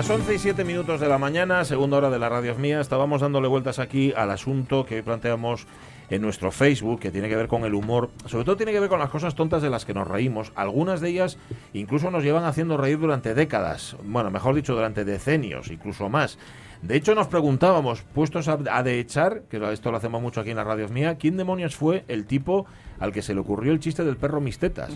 Las 11 y 7 minutos de la mañana, segunda hora de la radio mía, estábamos dándole vueltas aquí al asunto que hoy planteamos en nuestro Facebook, que tiene que ver con el humor, sobre todo tiene que ver con las cosas tontas de las que nos reímos. Algunas de ellas incluso nos llevan haciendo reír durante décadas, bueno, mejor dicho, durante decenios, incluso más. De hecho, nos preguntábamos, puestos a, a de echar, que esto lo hacemos mucho aquí en la radio mía, ¿quién demonios fue el tipo al que se le ocurrió el chiste del perro mistetas?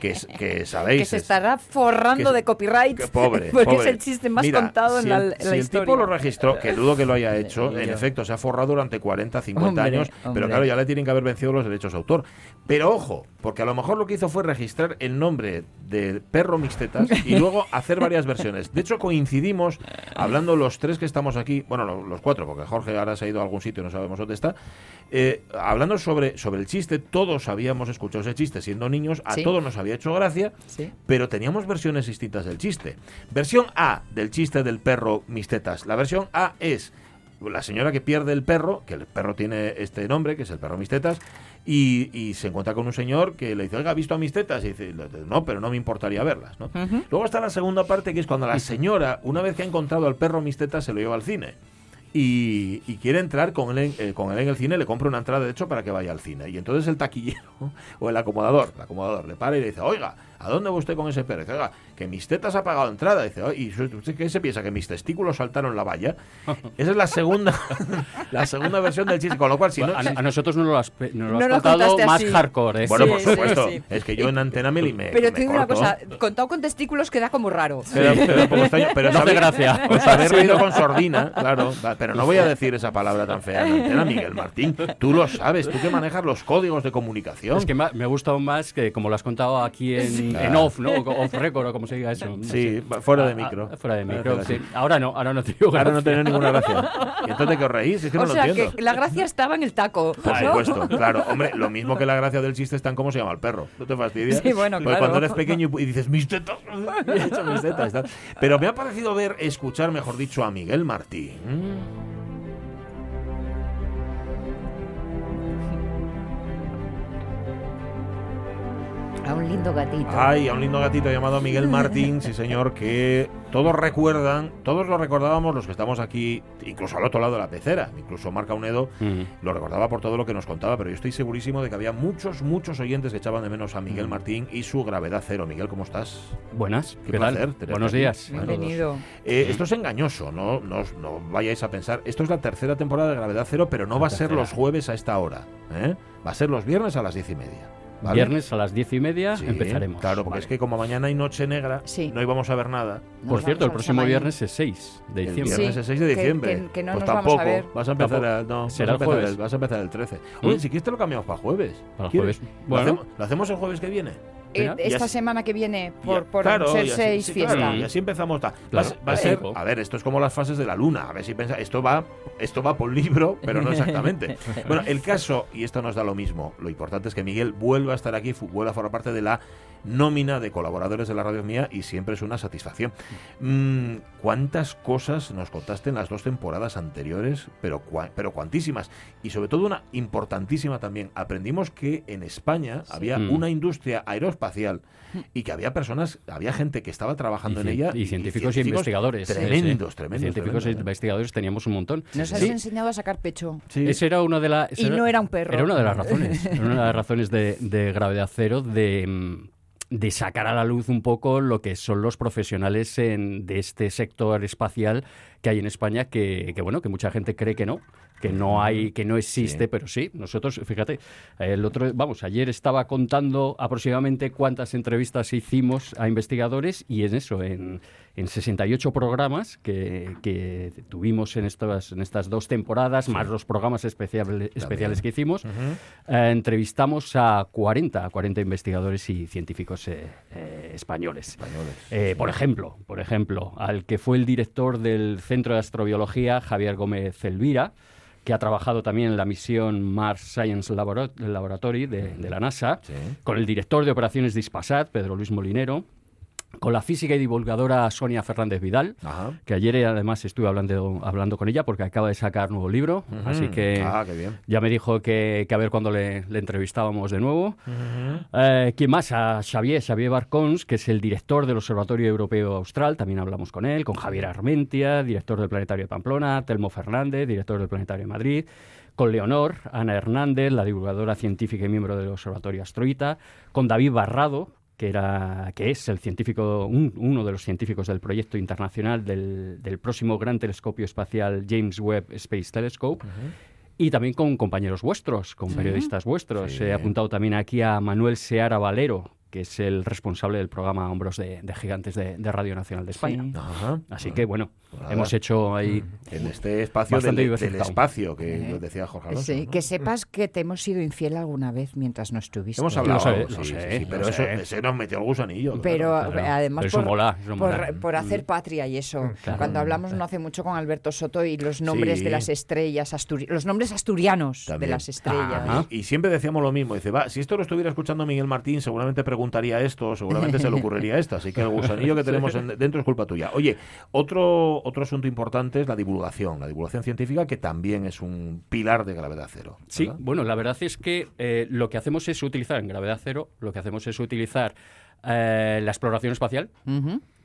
Que, que sabéis. Que se estará forrando de copyright. que pobre, Porque pobre. es el chiste más Mira, contado si en la, el, en si la el historia. tipo lo registró, que dudo que lo haya hecho, en yo. efecto, se ha forrado durante 40, 50 Hombre, años, hombre. pero claro, ya le tienen que haber vencido los derechos de autor. Pero ojo, porque a lo mejor lo que hizo fue registrar el nombre del perro mixtetas y luego hacer varias versiones. De hecho, coincidimos, hablando los tres que estamos aquí, bueno, lo- los cuatro, porque Jorge ahora se ha ido a algún sitio y no sabemos dónde está, eh, hablando sobre, sobre el chiste, todos habíamos escuchado ese chiste siendo niños, a Sí. todos nos había hecho gracia, Sí. pero teníamos versiones distintas del chiste. Versión A del chiste del perro Mistetas. La versión A es la señora que pierde el perro, que el perro tiene este nombre, que es el perro Mistetas, y, y se encuentra con un señor que le dice, oiga, ¿ha visto a Mistetas? Y dice, no, pero no me importaría verlas. ¿no? Luego está la segunda parte, que es cuando la señora, una vez que ha encontrado al perro Mistetas, se lo lleva al cine. Y, y quiere entrar con él, en, eh, con él en el cine, le compra una entrada de hecho para que vaya al cine. Y entonces el taquillero o el acomodador, el acomodador le para y le dice, oiga, ¿a dónde va usted con ese perro? Dice, oiga, que mis tetas ha pagado entrada. Dice, "Oye, ¿y usted qué se piensa? ¿Que mis testículos saltaron la valla? Esa es la segunda la segunda versión del chiste. Con lo cual, si no... a, a nosotros no lo has, nos lo has No lo contado más así. hardcore. ¿eh? Bueno, Sí, por sí, supuesto. sí. Es que yo en antena me, me Pero te digo una cosa, contado con testículos queda como raro. Pero, pero un poco extraño, pero No hace gracia. Os habéis reído con sordina, claro. Pero no voy a decir esa palabra tan fea en antena, Miguel Martín. Tú lo sabes, tú que manejas los códigos de comunicación. Es que me ha gustado más que como lo has contado aquí en, en off, ¿no? O Off record o como se diga eso. no Sí, sé. va- fuera de Ah, micro. ah, fuera de Fuera micro, de sí. Ahora no, ahora no te digo Ahora no gracias. tiene ninguna gracia. ¿Y entonces qué os reís? Es que no o lo sea, entiendo. que la gracia estaba en el taco. Por ¿no? supuesto, claro. Hombre, lo mismo que la gracia del chiste está en cómo se llama el perro. ¿No te fastidias? Sí, bueno, Pues claro. cuando eres pequeño y dices, mis tetas, he hecho mis tetas. Pero me ha parecido ver, escuchar, mejor dicho, a Miguel Martín. A un lindo gatito. Ay, a un lindo gatito llamado Miguel Martín, sí señor, que todos recuerdan, todos lo recordábamos los que estamos aquí, incluso al otro lado de la pecera, incluso Marca Unedo Mm. lo recordaba por todo lo que nos contaba, pero yo estoy segurísimo de que había muchos, muchos oyentes que echaban de menos a Miguel Martín y su gravedad cero. Miguel, ¿cómo estás? Buenas, Qué ¿qué, placer tal? Buenos aquí. días. Bueno, Bienvenido. Eh, esto es engañoso, ¿no? No, os- no vayáis a pensar. Esto es la tercera temporada de Gravedad Cero, pero no La va a ser los jueves a esta hora. ¿eh? Va a ser los viernes a las diez y media. ¿Vale? Viernes a las diez y media Sí, empezaremos. Claro, porque Vale. es que como mañana hay Noche Negra, Sí. no íbamos a ver nada. Nos Por cierto, el próximo viernes es 6 de El diciembre. viernes Sí, es 6 de que- diciembre. que- que no pues nos vamos a tampoco. ver. Vas a empezar Tampoco. el, no, Será vas a el empezar jueves. el- vas a empezar el 13. Oye, Mm. si quieres te lo cambiamos para jueves. Para el jueves. ¿Lo, Bueno. hacemos, lo hacemos el jueves que viene? Eh, esta semana que viene, por, Ya, por claro, ser y así- seis sí, fiesta. claro, y así empezamos. ta- Va, a Claro, ser- va a ser, ver, esto es como las fases de la luna. A ver si pensa, esto va, esto va por libro, pero no exactamente. bueno, el caso, y esto nos da lo mismo, lo importante es que Miguel vuelva a estar aquí, vuelva a formar parte de la nómina de colaboradores de la radio mía y siempre es una satisfacción. Mm, ¿Cuántas cosas nos contaste en las dos temporadas anteriores? Pero, cua- pero cuantísimas. Y sobre todo una importantísima también. Aprendimos que en España había Mm. una industria aeroespacial y que había personas, había gente que estaba trabajando Y, en ella. y científicos y investigadores. sí, sí. Tremendos, tremendos. Científicos tremendos, e investigadores teníamos un montón. Nos has Sí, enseñado a sacar pecho. Sí. Ese era una de las. Y no era un perro. Era una de las razones. Era una de las razones de, de gravedad cero de, mm, de sacar a la luz un poco lo que son los profesionales en- de este sector espacial que hay en España que, que, bueno que mucha gente cree que no que no hay, que no existe, Sí. pero sí, nosotros, fíjate, el otro, vamos, ayer estaba contando aproximadamente cuántas entrevistas hicimos a investigadores y en eso, en, en 68 programas que, que tuvimos en estas, en estas dos temporadas, más los programas especiales, especiales que hicimos, eh, entrevistamos a 40, a 40 investigadores y científicos eh, eh, españoles. Españoles. Por ejemplo, por ejemplo, al que fue el director del Centro de Astrobiología, Javier Gómez Elvira, que ha trabajado también en la misión Mars Science Labora- Laboratory de, de la NASA, Sí. con el director de operaciones de Ispasat, Pedro Luis Molinero, con la física y divulgadora Sonia Fernández Vidal, Ajá. que ayer eh, además estuve hablando, hablando con ella porque acaba de sacar nuevo libro, así que Ah, ya me dijo que, que a ver cuándo le, le entrevistábamos de nuevo. Eh, ¿Quién más? A Xavier, Xavier Barcons, que es el director del Observatorio Europeo Austral, también hablamos con él, con Javier Armentia, director del Planetario de Pamplona, Telmo Fernández, director del Planetario de Madrid, con Leonor, Ana Hernández, la divulgadora científica y miembro del Observatorio Astroita, con David Barrado, que, era, que es el científico, un- uno de los científicos del proyecto internacional del, del próximo gran telescopio espacial James Webb Space Telescope. Y también con compañeros vuestros, con periodistas vuestros. Sí. He apuntado también aquí a Manuel Seara Valero, que es el responsable del programa Hombros de, de Gigantes de, de Radio Nacional de España. Sí. Ajá. Así que, bueno, nada. hemos hecho ahí... En este espacio del, espacio que lo decía Jorge Alonso. Sí, ¿no? que sepas que te hemos sido infiel alguna vez mientras no estuviste. Hemos hablado, Lo sé, sí, sí, sí, pero eso, ese nos metió el gusanillo. Pero claro. además Pero eso por, mola, eso por, mola. por hacer patria y eso. Claro. Cuando hablamos no hace mucho con Alberto Soto y los nombres Sí. de las estrellas, asturi- los nombres asturianos También. de las estrellas. Ajá. Y siempre decíamos lo mismo. Dice, va, si esto lo estuviera escuchando Miguel Martín, seguramente preguntaría esto, seguramente se le ocurriría esta. Así que el gusanillo que tenemos en- dentro es culpa tuya. Oye, otro, otro asunto importante es la divulgación. La divulgación científica, que también es un pilar de gravedad cero. Sí, bueno, la verdad es que eh, lo que hacemos es utilizar en gravedad cero, lo que hacemos es utilizar eh, la exploración espacial,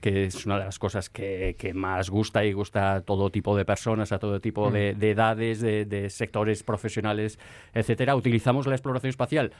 que es una de las cosas que, que más gusta y gusta a todo tipo de personas, a todo tipo de, de edades, de, de sectores profesionales, etcétera. Utilizamos la exploración espacial,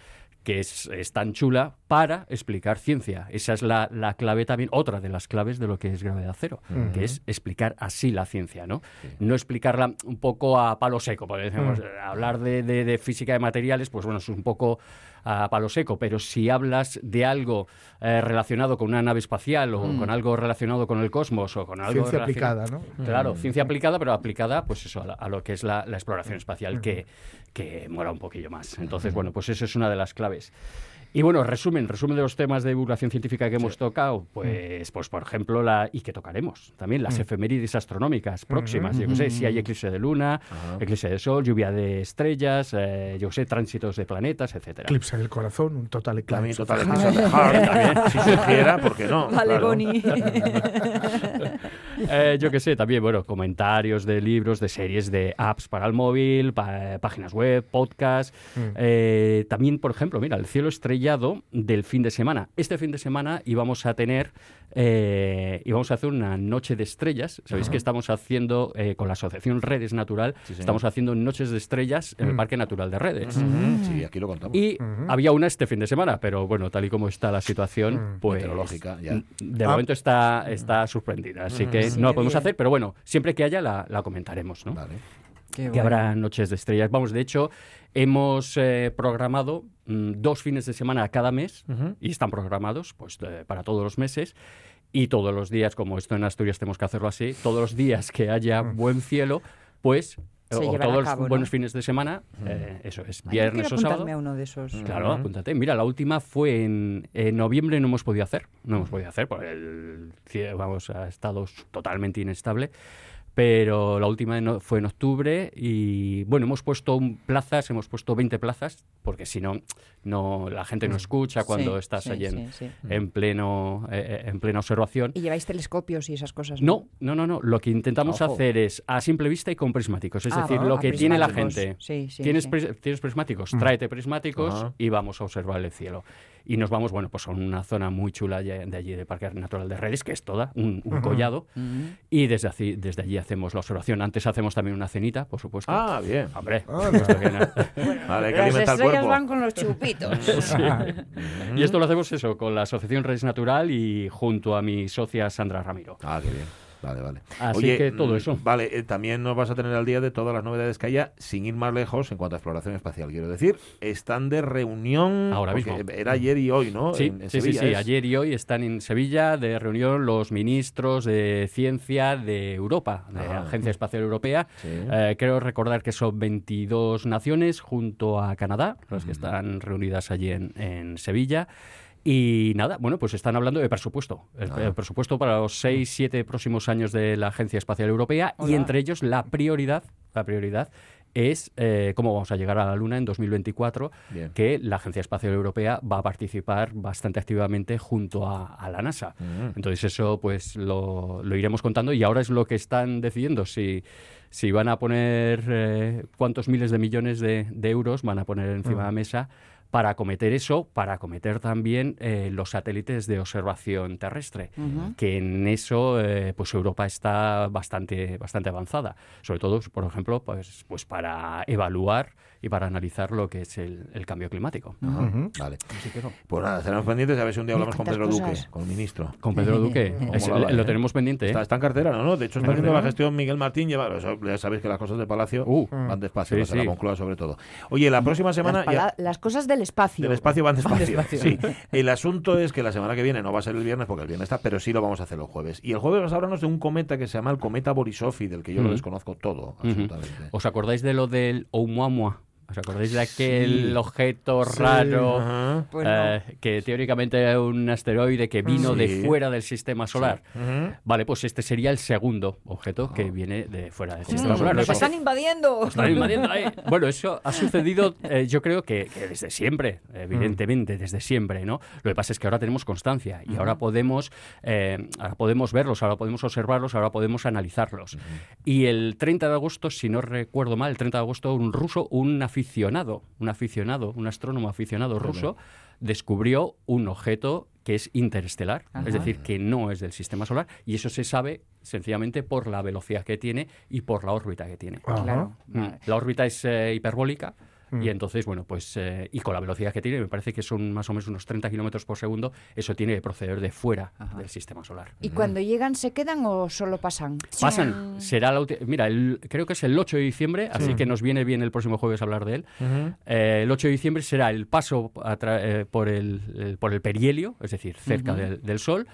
que es, es tan chula, para explicar ciencia. Esa es la, la clave también, otra de las claves de lo que es gravedad cero, que es explicar así la ciencia, ¿no? No explicarla un poco a palo seco, porque decimos, eh, hablar de, de- de física de materiales, pues bueno, es un poco a palo seco, pero si hablas de algo eh, relacionado con una nave espacial o con algo relacionado con el cosmos o con algo Ciencia aplicada, ¿no? Claro, ciencia aplicada, pero aplicada pues eso, a, la- a lo que es la, la exploración espacial, que, que mola un poquillo más. Entonces, bueno, pues eso es una de las claves. Y bueno, resumen, resumen de los temas de divulgación científica que hemos tocado, pues, pues por ejemplo, la y que tocaremos también, las efemérides astronómicas próximas. Yo qué sé, si hay eclipse de luna, eclipse de sol, lluvia de estrellas, eh, yo sé, tránsitos de planetas, etcétera. Eclipse del corazón, un total También eclipse. total eclipse of the heart, también, si surgiera, ¿por qué no? Vale, Claro. Boni. Eh, yo qué sé, también, bueno, comentarios de libros, de series, de apps para el móvil, pa- páginas web, podcast. Eh, también, por ejemplo, mira, el cielo estrellado del fin de semana. Este fin de semana íbamos a tener, eh, íbamos a hacer una noche de estrellas. Sabéis que estamos haciendo, eh, con la Asociación Redes Natural, estamos haciendo noches de estrellas en el Parque Natural de Redes. Ujú, Sí, aquí lo contamos. Y había una este fin de semana, pero bueno, tal y como está la situación, pues Meteorológica, ya. de Ah. momento está, está suspendida, así que no la podemos bien. hacer, pero bueno, siempre que haya la, la comentaremos, ¿no? Vale. Qué Que bueno. habrá noches de estrellas. Vamos, de hecho, hemos eh, programado mm, dos fines de semana cada mes y están programados pues eh, para todos los meses. Y todos los días, como esto en Asturias tenemos que hacerlo así, todos los días que haya buen cielo, pues, Se o todos cabo, los ¿no? buenos fines de semana, eh, eso es, Ay, viernes quiero o sábado. a uno de esos. Claro, apúntate. Mira, la última fue en, en noviembre, no hemos podido hacer. No hemos podido hacer porque el vamos, ha estado totalmente inestable. Pero la última en o- fue en octubre y bueno, hemos puesto un- plazas, hemos puesto 20 plazas, porque si no, no la gente no escucha cuando Sí, estás sí, allí en, sí, sí. en pleno eh, eh, en plena observación. Y lleváis telescopios y esas cosas. No, no, no, no. Lo que intentamos Ojo. hacer es a simple vista y con prismáticos. Es Ah, decir, ah, lo que tiene la gente. Sí, sí, ¿Tienes, sí. pris- ¿Tienes prismáticos? Tráete prismáticos y vamos a observar el cielo. Y nos vamos, bueno, pues a una zona muy chula de allí, del Parque Natural de Redes, que es toda, un, un collado. Y desde, así- desde allí hacemos la observación. Antes hacemos también una cenita, por supuesto. Ah, bien. Hombre, Ah, esto que no- Vale, hay que Las el estrellas cuerpo. van con los chupitos. y esto lo hacemos eso, con la Asociación Redes Natural y junto a mi socia Sandra Ramiro. Ah, qué bien. Vale, vale. Así que todo mm, eso. Vale, eh, también nos vas a tener al día de todas las novedades que haya, sin ir más lejos en cuanto a exploración espacial. Quiero decir, están de reunión. Ahora mismo. Era ayer y hoy, ¿no? Sí, En- en sí, sí, Sevilla sí. es. Ayer y hoy están en Sevilla de reunión los ministros de ciencia de Europa, de Ah. Agencia Espacial Europea. Sí. Eh, creo recordar que son 22 naciones junto a Canadá, las que están reunidas allí en, en Sevilla. Y nada, bueno, pues están hablando de presupuesto. El, Ah. el presupuesto para los seis, siete próximos años de la Agencia Espacial Europea y entre ellos la prioridad, la prioridad es eh, cómo vamos a llegar a la Luna en 2024, Bien. que la Agencia Espacial Europea va a participar bastante activamente junto a, a la NASA. Mm. Entonces eso pues lo, lo iremos contando y ahora es lo que están decidiendo si, si van a poner eh, cuántos miles de millones de, de euros van a poner encima de la mesa para acometer eso, para acometer también eh, los satélites de observación terrestre, que en eso eh, pues Europa está bastante, bastante avanzada, sobre todo, por ejemplo, pues, pues para evaluar y para analizar lo que es el, el cambio climático. Vale. Pues nada, estaremos pendientes a ver si un día hablamos con Pedro Duque, con el ministro. Con Pedro Duque, ¿Cómo es- la va, lo tenemos pendiente. ¿eh? Está, está en cartera, ¿no? no? De hecho, está ¿En haciendo la gestión Miguel Martín. Lleva, ya sabéis que las cosas de Palacio Uh, van despacio, sí, las de la. Moncloa sobre todo. Oye, la próxima semana... las, ya- pala- las cosas del espacio. Del espacio van despacio. despacio. Sí. El asunto es que la semana que viene no va a ser el viernes porque el viernes está, pero sí lo vamos a hacer los jueves. Y el jueves vas a hablarnos de un cometa que se llama el cometa Borisov y del que yo lo Ujú. desconozco todo, absolutamente. ¿Os acordáis de lo del Oumuamua? ¿Os acordáis de aquel Sí. objeto raro Ajá. Pues no. eh, que teóricamente era un asteroide que vino Sí. de fuera del sistema solar? Vale, pues este sería el segundo objeto que viene de fuera del Mm, sistema solar. Nos están invadiendo. Nos están invadiendo ahí. Bueno, eso ha sucedido, eh, yo creo que, que desde siempre, evidentemente, desde siempre, ¿no? Lo que pasa es que ahora tenemos constancia y ahora podemos, eh, ahora podemos verlos, ahora podemos observarlos, ahora podemos analizarlos. Y el 30 de agosto, si no recuerdo mal, el 30 de agosto, un ruso, un aficionado, un aficionado, un astrónomo aficionado ruso, descubrió un objeto que es interestelar, Ajá. es decir, que no es del sistema solar, y eso se sabe sencillamente por la velocidad que tiene y por la órbita que tiene. Claro. Mm. La órbita es eh, hiperbólica Mm. y entonces, bueno, pues, eh, y con la velocidad que tiene, me parece que son más o menos unos 30 kilómetros por segundo, eso tiene que proceder de fuera del sistema solar. ¿Y cuando llegan se quedan o solo pasan? Pasan, será la Mira, el- creo que es el 8 de diciembre, así que nos viene bien el próximo jueves hablar de él. Eh, el 8 de diciembre será el paso eh, por, el, el- por el perihelio, es decir, cerca del, del Sol,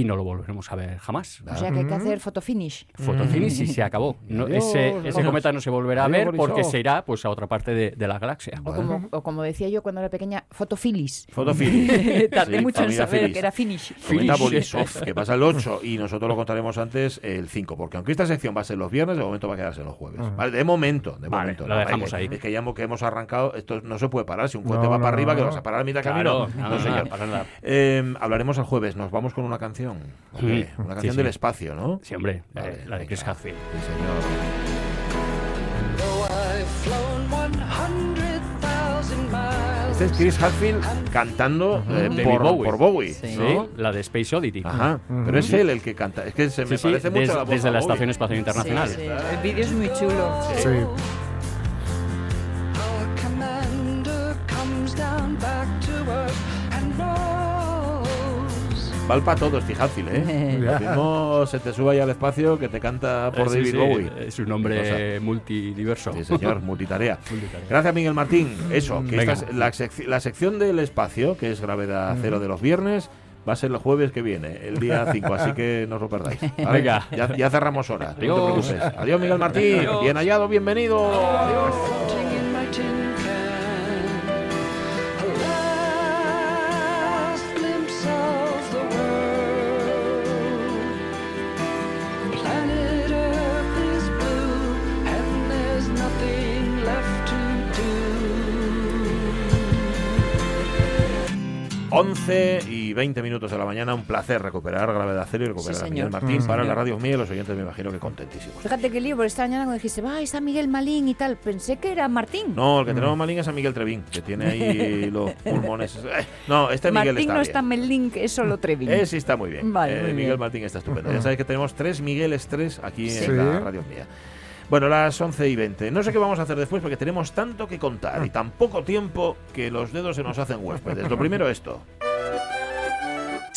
y no lo volveremos a ver jamás. O sea que hay que hacer fotofinish. Fotocines y se acabó. No, Adiós, ese, ese cometa no se volverá a ver porque se irá pues, a otra parte de, de la galaxia. O como, o como decía yo cuando era pequeña, fotofilis. Fotofilis. Tardé Sí, mucho en saber Filis. que era finish. Finish. Borisov, que pasa el 8 y nosotros lo contaremos antes el 5, porque aunque esta sección va a ser los viernes, de momento va a quedarse los jueves. Vale, de momento, de Vale, momento. lo ¿no? dejamos Es que- ahí. Es que ya hemos, que hemos arrancado, esto no se puede parar. Si un cohete No, va no, para arriba, no, que vas a parar a mitad de Claro, camino. no, No, no, señor. no, para nada. Eh, hablaremos el jueves, nos vamos con una canción. Hombre, Mm, Una canción sí, del espacio, ¿no? Sí, hombre, Vale, eh, la de Chris. Hadfield. Sí, señor. Este es Chris Hadfield cantando eh, por, Bowie. por Bowie. Sí. ¿no? Sí, la de Space Oddity. Ajá, pero es él el que canta. Es que se me Sí, sí, parece mucho des- a la voz desde a la. Estación Espacial Internacional. Sí, sí. El vídeo es muy chulo. Sí. Val para todos, Hadfield, ¿eh? Lo mismo se te sube ahí al espacio que te canta por Eh, sí, David sí, Bowie. Es un hombre multidiverso. Sí, señor, multitarea. Gracias, Miguel Martín. Eso, que esta es la, sec- la sección del espacio, que es gravedad cero de los viernes, va a ser el jueves que viene, el día 5, así que no os lo perdáis. ¿vale? Venga. Ya, ya cerramos hora. No te Adiós. preocupes. Adiós, Miguel Martín. Bien hallado, bienvenido. Adiós. 11 y 20 minutos de la mañana, un placer recuperar Gravedad Cero y recuperar Sí, a Miguel. Martín para la radio mía y los oyentes me imagino que contentísimos. Fíjate que lío, por esta mañana cuando dijiste, va, está Miguel Malín y tal, pensé que era Martín. No, el que tenemos malín es a Miguel Trevín, que tiene ahí los pulmones. Eh, No, este Miguel Martín está no bien. está Melín, que es solo Trevin. Eh, sí está muy bien. Vale, Eh, muy Miguel bien. Martín está estupendo. Ya sabéis que tenemos tres Migueles tres aquí Sí. en la radio mía. Bueno, las 11 y 20. No sé qué vamos a hacer después porque tenemos tanto que contar y tan poco tiempo que los dedos se nos hacen huéspedes. Lo primero esto. thank you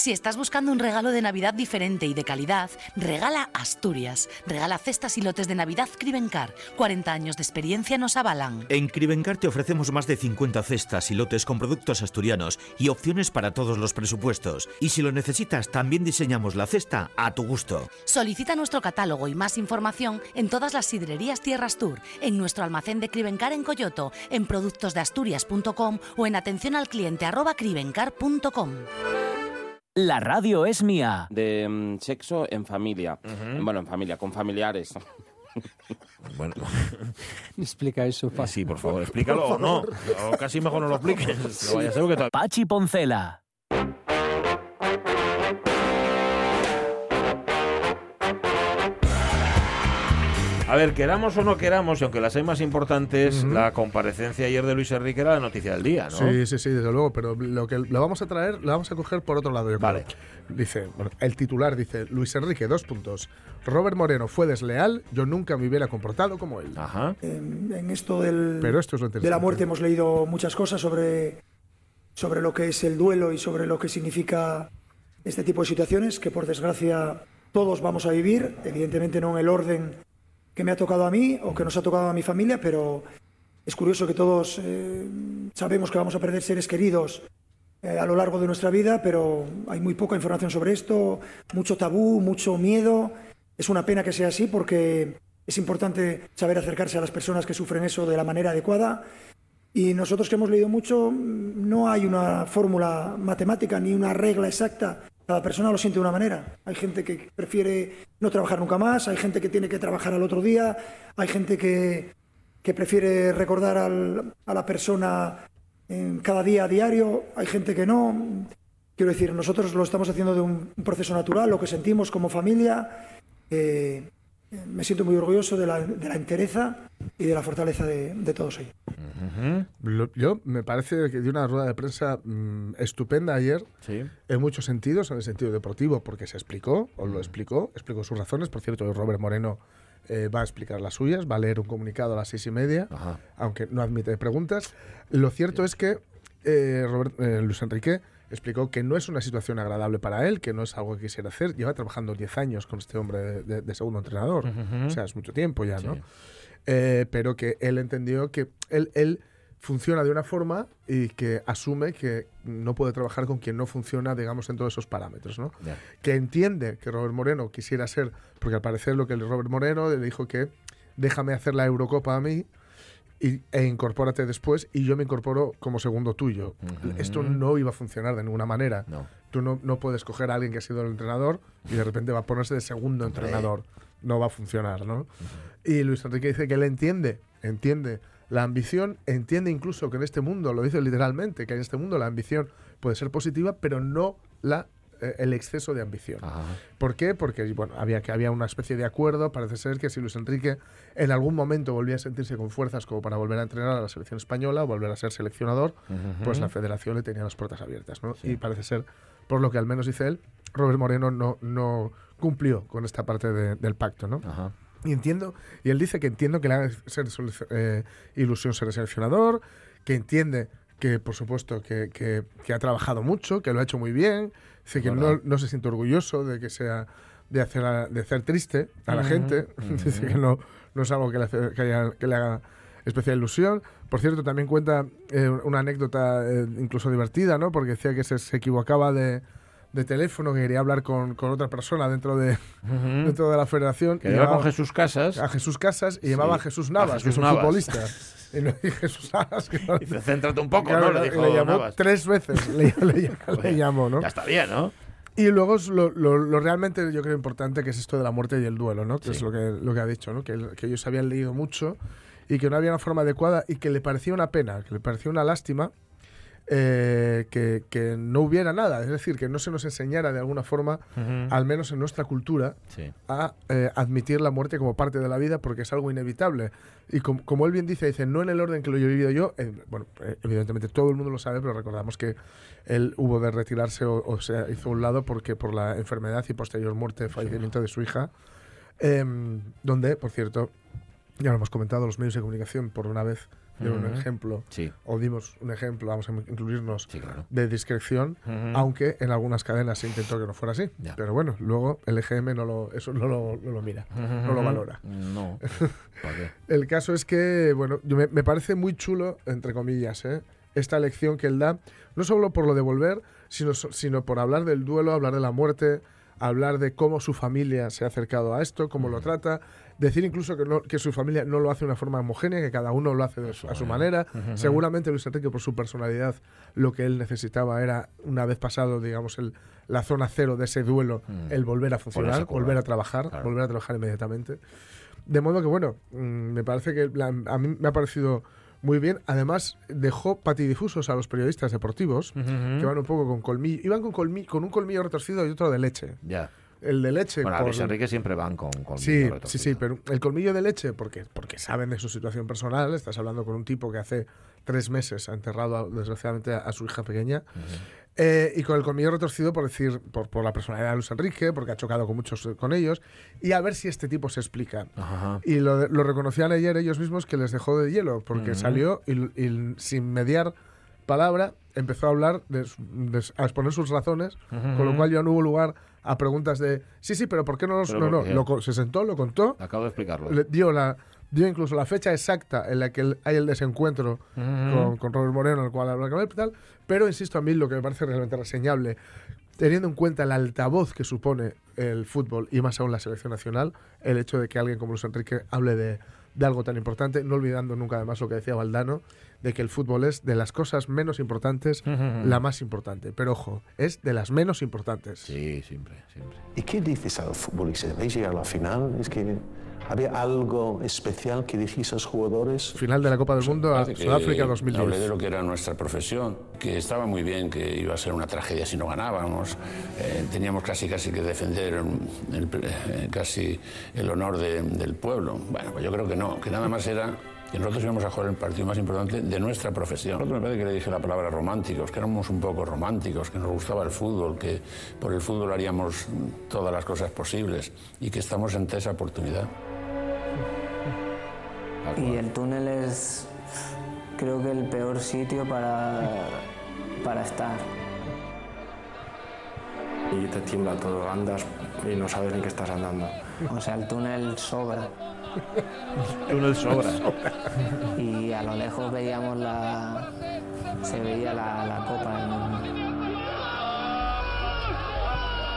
Si estás buscando un regalo de Navidad diferente y de calidad, regala Asturias. Regala cestas y lotes de Navidad Crivencar. 40 años de experiencia nos avalan. En Crivencar te ofrecemos más de 50 cestas y lotes con productos asturianos y opciones para todos los presupuestos. Y si lo necesitas, también diseñamos la cesta a tu gusto. Solicita nuestro catálogo y más información en todas las sidrerías Tierras Tour, en nuestro almacén de Crivencar en Coyoto, en productosdeasturias.com o en atención al cliente arroba. La radio es mía. de mm, sexo en familia. Bueno, en familia, con familiares. Bueno, Explica eso, eh, sí, por favor, explícalo o no. O casi mejor no lo expliques. No vaya a ser que tal- Pachi Poncela. A ver, queramos o no queramos, y aunque las hay más importantes, la comparecencia ayer de Luis Enrique era la noticia del día, ¿no? Sí, sí, sí, desde luego, pero lo que lo vamos a traer, lo vamos a coger por otro lado. yo creo. Vale. Dice, bueno, el titular dice, Luis Enrique, dos puntos. Robert Moreno fue desleal, yo nunca me hubiera comportado como él. Ajá. En, en esto del, Pero esto es lo de la muerte hemos leído muchas cosas sobre, sobre lo que es el duelo y sobre lo que significa este tipo de situaciones que por desgracia todos vamos a vivir, evidentemente no en el orden que me ha tocado a mí o que nos ha tocado a mi familia, pero es curioso que todos eh, sabemos que vamos a perder seres queridos eh, a lo largo de nuestra vida, pero hay muy poca información sobre esto, mucho tabú, mucho miedo. Es una pena que sea así porque es importante saber acercarse a las personas que sufren eso de la manera adecuada. Y nosotros que hemos leído mucho, no hay una fórmula matemática ni una regla exacta. Cada persona lo siente de una manera. Hay gente que prefiere no trabajar nunca más, hay gente que tiene que trabajar al otro día, hay gente que, que prefiere recordar a la persona en cada día a diario, hay gente que no. Quiero decir, nosotros lo estamos haciendo de un, proceso natural, lo que sentimos como familia. Eh, eh, me siento muy orgulloso de la, de la entereza y de la fortaleza de, de todos ellos. Lo- Yo me parece que dio una rueda de prensa mm, estupenda ayer, Sí. en muchos sentidos, en el sentido deportivo, porque se explicó, o lo explicó, explicó sus razones. Por cierto, Robert Moreno eh, va a explicar las suyas, va a leer un comunicado a las seis y media, Ajá. aunque no admite preguntas. Lo cierto es que eh, Robert- eh, Luis Enrique explicó que no es una situación agradable para él, que no es algo que quisiera hacer. Lleva trabajando 10 años con este hombre de, de- de segundo entrenador, o sea, es mucho tiempo ya, ¿no? Sí. Eh, pero que él entendió que él, él funciona de una forma y que asume que no puede trabajar con quien no funciona, digamos, en todos esos parámetros, ¿no? Ya. Que entiende que Robert Moreno quisiera ser, porque al parecer lo que el Robert Moreno le dijo que déjame hacer la Eurocopa a mí y, e incorpórate después y yo me incorporo como segundo tuyo. Ujú. Esto no iba a funcionar de ninguna manera. No. Tú no, no puedes coger a alguien que ha sido el entrenador y de repente va a ponerse de segundo entrenador. No va a funcionar, ¿no? Y Luis Enrique dice que él entiende, entiende la ambición, entiende incluso que en este mundo, lo dice literalmente, que en este mundo la ambición puede ser positiva, pero no la, el exceso de ambición. Ajá. ¿Por qué? Porque bueno, había, que había una especie de acuerdo. Parece ser que si Luis Enrique en algún momento volvía a sentirse con fuerzas como para volver a entrenar a la selección española o volver a ser seleccionador, pues la federación le tenía las puertas abiertas. ¿no? Y parece ser, por lo que al menos dice él, Robert Moreno no, no cumplió con esta parte de- del pacto. ¿no? Ajá. Y entiendo, y él dice que entiendo que le haga ser, eh, ilusión ser seleccionador, que entiende que, por supuesto, que, que- que ha trabajado mucho, que lo ha hecho muy bien, dice que no, no se siente orgulloso de que sea de hacer, a- de hacer triste a la gente, dice que no, no es algo que le, hace- que haya- que le haga especial ilusión. Por cierto, también cuenta eh, una anécdota eh, incluso divertida, ¿no? Porque decía que se, se equivocaba de, de teléfono, que quería hablar con, con otra persona dentro de, dentro de la federación. Que iba con Jesús Casas. a Jesús Casas y Sí. llamaba a Jesús Navas, A que es un futbolista. Y y Jesús Navas, que no- Dice, céntrate un poco, Claro, ¿no? Le dijo llamó Navas. tres veces, le, le- le llamó, ¿no? Ya está bien, ¿no? Y luego es lo, lo- lo realmente yo creo importante que es esto de la muerte y el duelo, ¿no? Que Sí. es lo que, lo que ha dicho, ¿no? Que, que ellos habían leído mucho y que no había una forma adecuada y que le parecía una pena, que le parecía una lástima eh, que, que no hubiera nada. Es decir, que no se nos enseñara de alguna forma, al menos en nuestra cultura, Sí. a eh, admitir la muerte como parte de la vida porque es algo inevitable. Y com- como él bien dice, dice, no en el orden que lo he vivido yo, eh, bueno, eh, evidentemente todo el mundo lo sabe, pero recordamos que él hubo de retirarse o, o se hizo a un lado porque por la enfermedad y posterior muerte, fallecimiento de su hija, em, donde, por cierto, ya lo hemos comentado, los medios de comunicación por una vez de un ejemplo, Sí. o dimos un ejemplo, vamos a incluirnos, Sí, claro. de discreción, aunque en algunas cadenas se intentó que no fuera así. Ya. Pero bueno, luego el EGM no lo, eso no lo, no lo mira, no lo valora. No. ¿Para qué? El caso es que, bueno, yo me, me parece muy chulo, entre comillas, ¿eh? esta lección que él da, no solo por lo de volver, sino, sino por hablar del duelo, hablar de la muerte, hablar de cómo su familia se ha acercado a esto, cómo lo trata, decir incluso que, no- que su familia no lo hace de una forma homogénea, que cada uno lo hace de su- a su manera. Seguramente Luis Enrique, por su personalidad, lo que él necesitaba era, una vez pasado, digamos, el, la zona cero de ese duelo, el volver a funcionar, volver a trabajar, Claro. volver a trabajar inmediatamente. De modo que, bueno, mm, me parece que la- a mí me ha parecido muy bien. Además, dejó patidifusos a los periodistas deportivos, que van un poco con colmillo. Iban con, colmi- con un colmillo retorcido y otro de leche. Ya. El de leche. Bueno, a por- Luis Enrique siempre van con, con Sí, millo sí, retorcido. sí, pero el colmillo de leche, porque, porque saben de su situación personal, estás hablando con un tipo que hace tres meses ha enterrado, a- desgraciadamente, a, a su hija pequeña, eh, y con el colmillo retorcido por decir, por, por la personalidad de Luis Enrique, porque ha chocado con muchos eh, con ellos, y a ver si este tipo se explica. Ajá. Y lo, lo reconocían ayer ellos mismos que les dejó de hielo, porque salió y, y sin mediar palabra empezó a hablar, de, de- a exponer sus razones, con lo cual ya no hubo lugar a preguntas de, sí, sí, pero ¿por qué no los...? ¿Pero No, no, lo se sentó, lo contó, Acabo de explicarlo. le dio la dio incluso la fecha exacta en la que hay el desencuentro con, con Robert Moreno, el cual habla con él y tal, pero insisto a mí lo que me parece realmente reseñable, teniendo en cuenta el altavoz que supone el fútbol y más aún la selección nacional, el hecho de que alguien como Luis Enrique hable de, de algo tan importante, no olvidando nunca además lo que decía Valdano, de que el fútbol es de las cosas menos importantes la más importante. Pero ojo, es de las menos importantes. Sí, siempre, siempre. ¿Y qué dices a los futbolistas? ¿Habéis llegado a la final? ¿Es que había algo especial que dijiste a los jugadores? Final de la Copa del Mundo a Sudáfrica Hablé de 2010. lo que era nuestra profesión, que estaba muy bien, que iba a ser una tragedia si no ganábamos. Eh, teníamos casi casi que defender el- eh, casi el honor de- del pueblo. Bueno, pues yo creo que no, que nada más era que nosotros íbamos a jugar el partido más importante de nuestra profesión. Nosotros me parece que le dije la palabra románticos, que éramos un poco románticos, que nos gustaba el fútbol, que por el fútbol haríamos todas las cosas posibles y que estamos ante esa oportunidad. Y el túnel es, creo que el peor sitio para, para estar. Y te tiembla todo, andas y no sabes ni qué estás andando. O sea, el túnel sobra. Túnel sobra. Y a lo lejos veíamos la. se veía la, la copa. en-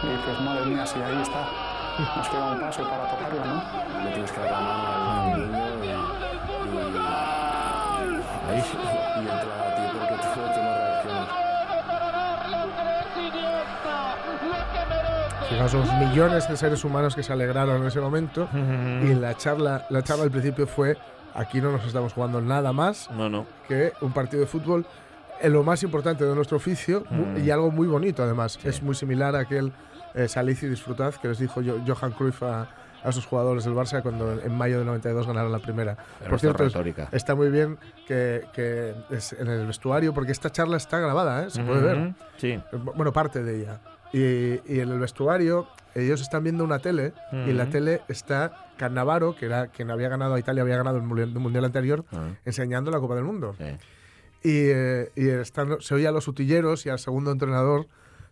Y dices, madre mía, si ahí está, nos queda un paso para tocarla, ¿no? Le tienes que dar la mano al niño y, y, y entra a ti porque tú, tú no reaccionas. Fijaos los millones de seres humanos que se alegraron en ese momento y la charla, la charla al principio fue aquí no nos estamos jugando nada más No, no. que un partido de fútbol en lo más importante de nuestro oficio mu- y algo muy bonito además. Es muy similar a aquel eh, salid y disfrutad que les dijo Jo- Johan Cruyff a, a sus jugadores del Barça cuando en mayo del 92 ganaron la primera. Pero Por cierto, retórica. está muy bien que, que es en el vestuario porque esta charla está grabada, ¿eh? se puede ver. Sí. Bueno, parte de ella. Y, y en el vestuario ellos están viendo una tele y en la tele está Cannavaro, que era quien había ganado a Italia, había ganado el mundial, anterior, Ah. enseñando la Copa del Mundo. Sí. Y, eh, y están, se oye a los utilleros y al segundo entrenador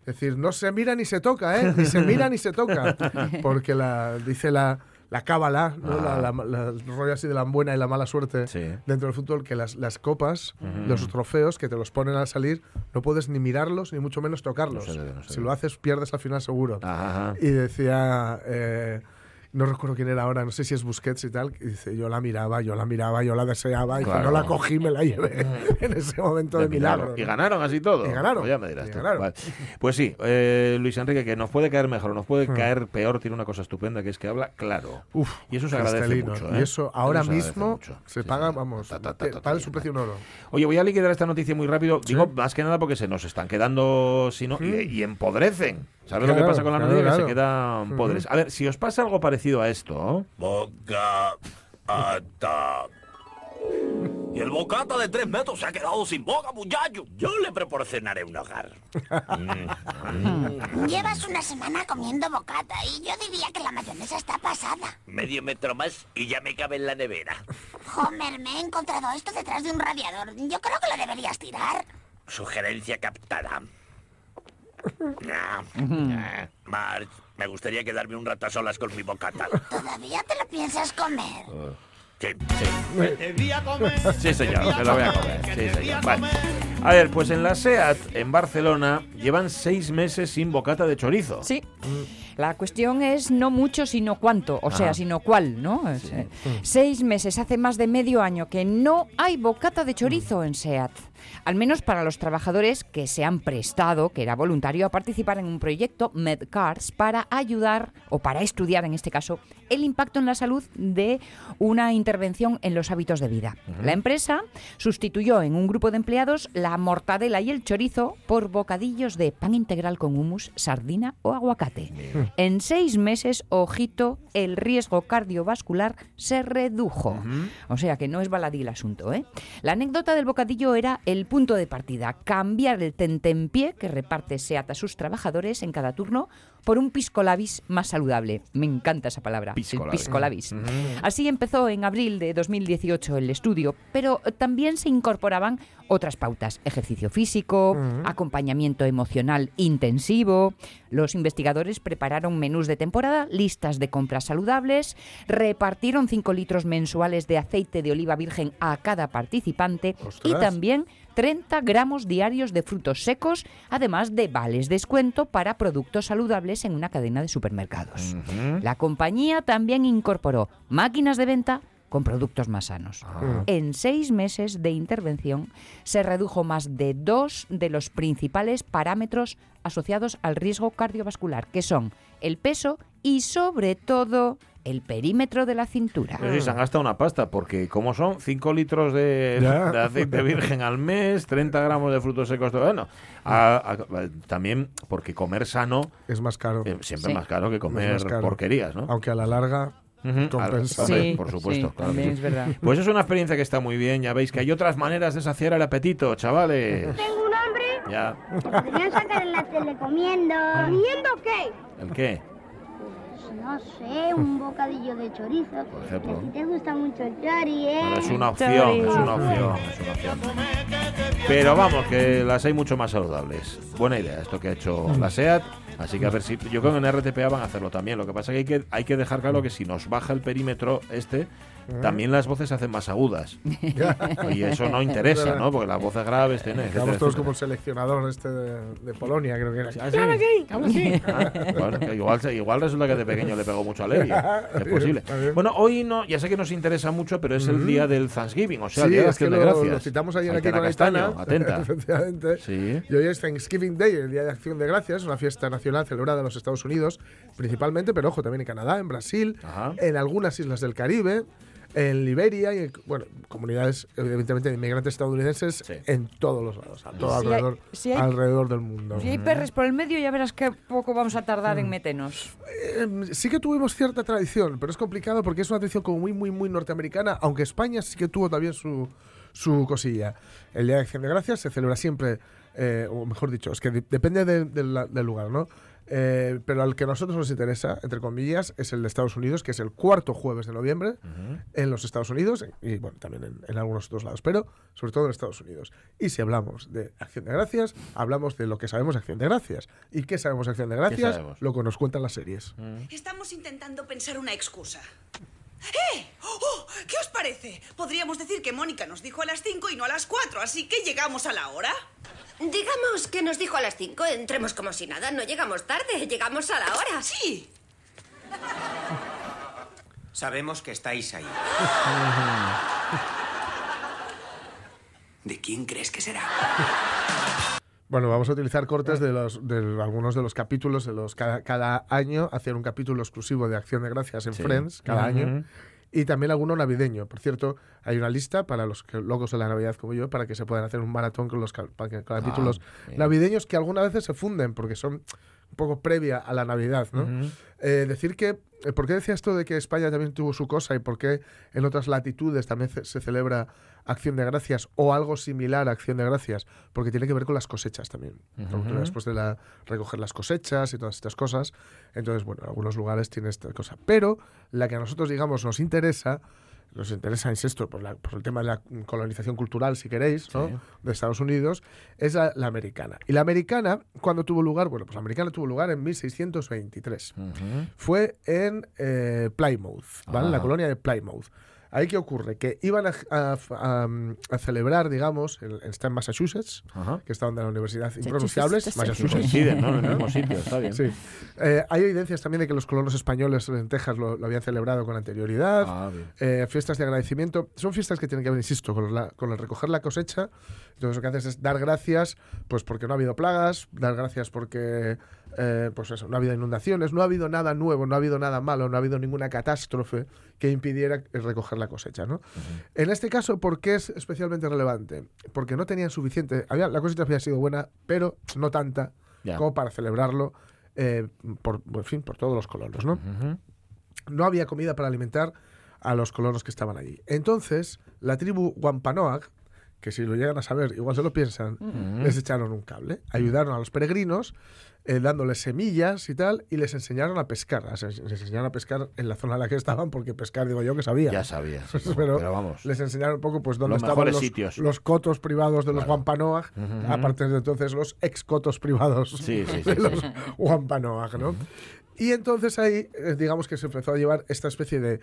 decir, no se mira ni se toca, ¿eh? Ni se mira ni se toca. Porque la, dice la, la cábala, ¿no? Ah. la, la- la- el rollo así de la buena y la mala suerte Sí. dentro del fútbol, que las, las copas, Ujú. los trofeos que te los ponen al salir, no puedes ni mirarlos ni mucho menos tocarlos. No no si lo haces, pierdes al final seguro. Ajá. Y decía, eh, no recuerdo quién era ahora, no sé si es Busquets y tal, y dice, yo la miraba, yo la miraba, yo la deseaba, y Claro. no la cogí, me la llevé en ese momento de, milagro. Y ganaron así todo. Y ganaron. Pues ya me dirás tú. Vale. Pues sí, eh, Luis Enrique, que nos puede caer mejor, nos puede Hmm. caer peor, tiene una cosa estupenda que es que habla claro. Uf, y eso se agradece mucho. ¿eh? Y eso ahora se mismo se Sí, paga, vamos, Ta, su precio en oro. Oye, voy a liquidar esta noticia muy rápido. Digo, más que nada porque se nos están quedando sino, y, y empodrecen. ¿Sabes lo que pasa con la claro, noticia? Que se quedan Ujú. podres. A ver, si os pasa algo parecido a esto. Boca ata. Y el bocata de tres metros se ha quedado sin boca, muchacho. Yo le proporcionaré un hogar. Llevas una semana comiendo bocata y yo diría que la mayonesa está pasada. Medio metro más y ya me cabe en la nevera. Homer, me he encontrado esto detrás de un radiador. Yo creo que lo deberías tirar. Sugerencia captada. Ah, ah. Marge, me gustaría quedarme un rato a solas con mi bocata. ¿Todavía te lo piensas comer? Sí, Sí, señor, me lo voy a comer. Sí, señor. Vale. A ver, pues en la SEAT, en Barcelona, llevan seis meses sin bocata de chorizo. Sí. La cuestión es no mucho, sino cuánto, o sea, sino cuál, ¿no? Eh, Seis meses, hace más de medio año que no hay bocata de chorizo en SEAT. Al menos para los trabajadores que se han prestado, que era voluntario, a participar en un proyecto MedCars para ayudar, o para estudiar en este caso, el impacto en la salud de una intervención en los hábitos de vida. La empresa sustituyó en un grupo de empleados la mortadela y el chorizo por bocadillos de pan integral con hummus, sardina o aguacate. En seis meses, ojito, el riesgo cardiovascular se redujo. O sea que no es baladí el asunto, ¿eh? La anécdota del bocadillo era el punto de partida, cambiar el tentempié que reparte SEAT a sus trabajadores en cada turno por un pisco labis más saludable. Me encanta esa palabra, Pisco el labis. Así empezó en abril de 2018 el estudio, pero también se incorporaban otras pautas, ejercicio físico, acompañamiento emocional intensivo. Los investigadores prepararon menús de temporada, listas de compras saludables, repartieron 5 litros mensuales de aceite de oliva virgen a cada participante y también 30 gramos diarios de frutos secos, además de vales descuento para productos saludables en una cadena de supermercados. La compañía también incorporó máquinas de venta con productos más sanos. Ah. En seis meses de intervención se redujo más de dos de los principales parámetros asociados al riesgo cardiovascular, que son el peso y sobre todo el perímetro de la cintura. Pero sí, se han gastado una pasta, porque como son 5 litros de, de aceite virgen al mes, 30 gramos de frutos secos, todo- bueno, a- a- también porque comer sano Es más caro. eh, siempre Sí. más caro que comer caro. porquerías, ¿no? Aunque a la larga compensa. Sí, por supuesto. sí, claro que también sí. es verdad. Pues es una experiencia que está muy bien, ya veis que hay otras maneras de saciar el apetito, chavales. Tengo un hambre. Ya, sacar en la tele comiendo. ¿Comiendo qué? ¿el qué? Pues no sé, un bocadillo de chorizo. Por ejemplo. Ti te gusta mucho el chori, ¿eh? Es una opción, es una opción, es una opción. Pero vamos, que las hay mucho más saludables. Buena idea esto que ha hecho la SEAT. Así que a ver si. Yo creo que en RTPA van a hacerlo también. Lo que pasa es que hay que, hay que dejar claro que si nos baja el perímetro este, también las voces se hacen más agudas. Y eso no interesa, ¿no? Porque las voces graves tienen. Estamos todos como el seleccionador este de, de Polonia, creo que era. Habla así, habla así. Ah, bueno, igual, igual resulta que de pequeño le pegó mucho a Levi. Es posible. Bueno, hoy no, ya sé que nos interesa mucho, pero es el día del Thanksgiving, o sea, el sí, día de es que acción de gracias. lo citamos ayer aquí con Castaño, Aitana. atenta. Efectivamente. Sí. Y hoy es Thanksgiving Day, el Día de Acción de Gracias, una fiesta nacional celebrada en los Estados Unidos, principalmente, pero ojo, también en Canadá, en Brasil, en algunas islas del Caribe, en Liberia y, en, bueno, comunidades, evidentemente, de inmigrantes estadounidenses en todos los lados, a todo Si hay- alrededor, si hay- alrededor del mundo. Si hay perres por el medio, ya verás qué poco vamos a tardar en meternos. Eh, sí que tuvimos cierta tradición, pero es complicado porque es una tradición como muy, muy, muy norteamericana, aunque España sí que tuvo también su, su cosilla. El Día de Acción de Gracias se celebra siempre, eh, o mejor dicho, es que de- depende de- de la- del lugar, ¿no? Eh, pero al que a nosotros nos interesa, entre comillas, es el de Estados Unidos, que es el cuarto jueves de noviembre en los Estados Unidos y bueno, también en, en algunos otros lados, pero sobre todo en Estados Unidos. Y si hablamos de Acción de Gracias, hablamos de lo que sabemos de Acción de Gracias. ¿Y qué sabemos de Acción de Gracias? Lo que nos cuentan las series. Estamos intentando pensar una excusa. ¡Eh! ¡Oh! ¿Qué os parece? Podríamos decir que Mónica nos dijo a las 5 y no a las 4, así que llegamos a la hora. Digamos que nos dijo a las 5, entremos como si nada, no llegamos tarde, llegamos a la hora. Sí. Sabemos que estáis ahí. ¿De quién crees que será? Bueno, vamos a utilizar cortes de, los, de algunos de los capítulos de los cada, cada año, hacer un capítulo exclusivo de Acción de Gracias en Sí. Friends cada año. Y también alguno navideño. Por cierto, hay una lista para los que- locos de la Navidad como yo, para que se puedan hacer un maratón con los capítulos bien. navideños que algunas veces se funden, porque son un poco previa a la Navidad, ¿no? Eh, decir que, eh, ¿por qué decía esto de que España también tuvo su cosa y por qué en otras latitudes también se celebra Acción de Gracias o algo similar a Acción de Gracias? Porque tiene que ver con las cosechas también. Porque Ujú. Después de la, recoger las cosechas y todas estas cosas. Entonces, bueno, en algunos lugares tiene esta cosa. Pero la que a nosotros, digamos, nos interesa, nos interesa, insisto, por, la- por el tema de la colonización cultural, si queréis, ¿no? Sí. de Estados Unidos, es la, la americana. Y la americana, cuando tuvo lugar? Bueno, pues la americana tuvo lugar en 1623. Fue en eh, Plymouth, ¿vale? La Ah. colonia de Plymouth. Ahí qué ocurre? Que iban a, a- a- a celebrar, digamos, en- está en Massachusetts, Ajá. que está donde la Universidad Impronunciables, Massachusetts. Coinciden, ¿no? En el mismo sitio, está bien. Sí. Eh, hay evidencias también de que los colonos españoles en Texas lo, lo habían celebrado con anterioridad. Ah. Eh, fiestas de agradecimiento. Son fiestas que tienen que ver, insisto, con, la- con el recoger la cosecha. Entonces lo que haces es dar gracias pues porque no ha habido plagas, dar gracias porque eh, pues eso, no ha habido inundaciones, no ha habido nada nuevo, no ha habido nada malo, no ha habido ninguna catástrofe que impidiera recoger la cosecha. ¿no? En este caso, ¿por qué es especialmente relevante? Porque no tenían suficiente, había, la cosecha había sido buena, pero no tanta como para celebrarlo eh, por, en fin, por todos los colonos. ¿no? no había comida para alimentar a los colonos que estaban allí. Entonces, la tribu Wampanoag, que si lo llegan a saber, igual se lo piensan, Ujú. les echaron un cable. Ayudaron a los peregrinos, eh, dándoles semillas y tal, y les enseñaron a pescar. Les, les enseñaron a pescar en la zona en la que estaban, porque pescar, digo yo, que sabía. Ya sabía. pero, Pero vamos. Les enseñaron un poco pues dónde Los estaban mejores los, sitios. los cotos privados de los Claro. Wampanoag, Ujú. aparte de entonces los ex cotos privados Sí, sí, de sí, los sí. Wampanoag, ¿no? Y entonces ahí, eh, digamos que se empezó a llevar esta especie de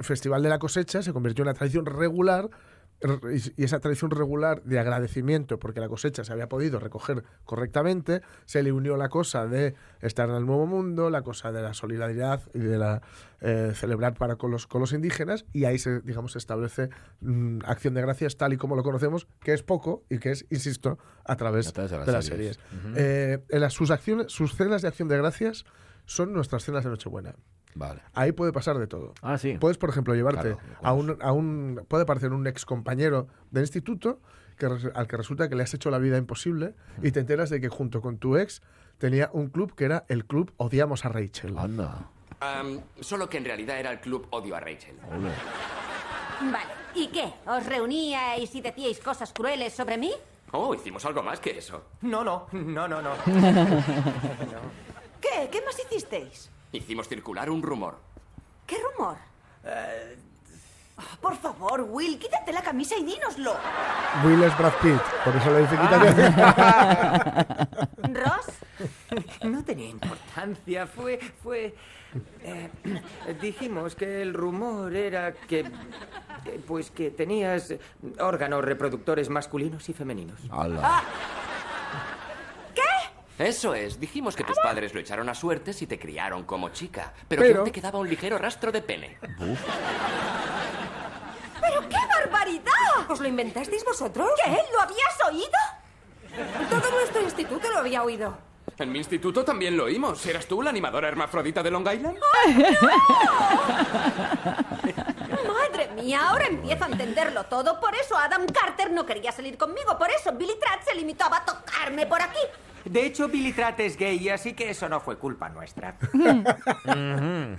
festival de la cosecha, se convirtió en una tradición regular y esa tradición regular de agradecimiento porque la cosecha se había podido recoger correctamente, se le unió la cosa de estar en el nuevo mundo, la cosa de la solidaridad y de la eh, celebrar para con los, con los indígenas y ahí se, digamos, se establece mm, acción de gracias tal y como lo conocemos, que es poco y que es, insisto, a través, A través de de, las series. Eh, en las- sus, acciones, sus cenas de acción de gracias son nuestras cenas de Nochebuena. Vale. Ahí puede pasar de todo. Ah, sí. Puedes, por ejemplo, llevarte Claro, a, un, a un. Puede aparecer un ex compañero del instituto que, al que resulta que le has hecho la vida imposible y te enteras de que junto con tu ex tenía un club que era el club Odiamos a Rachel. Anda. Solo que en realidad era el club Odio a Rachel. Vale. ¿Y qué? ¿Os reuníais y decíais cosas crueles sobre mí? Oh, hicimos algo más que eso. No, no, no, no, no. ¿Qué? ¿Qué más hicisteis? Hicimos circular un rumor. ¿Qué rumor? Ah, Por favor, Will, quítate la camisa y dínoslo. Will es Brad Pitt, por eso le dice quítate. ¿Ross? No tenía importancia. Fue. fue. eh, dijimos que el rumor era que. Pues que tenías órganos reproductores masculinos y femeninos. Ala. Eso es, dijimos que tus padres lo echaron a suertes y te criaron como chica, pero, que Pero- te quedaba un ligero rastro de pene. ¡Pero qué barbaridad! ¿Os lo inventasteis vosotros? ¿Qué? ¿Lo habías oído? Todo nuestro instituto lo había oído. En mi instituto también lo oímos. ¿Eras tú la animadora hermafrodita de Long Island? Madre mía, ahora empiezo a entenderlo todo. Por eso Adam Carter no quería salir conmigo. Por eso Billy Tratt se limitaba a tocarme por aquí. De hecho, Billy Tratt es gay, así que eso no fue culpa nuestra.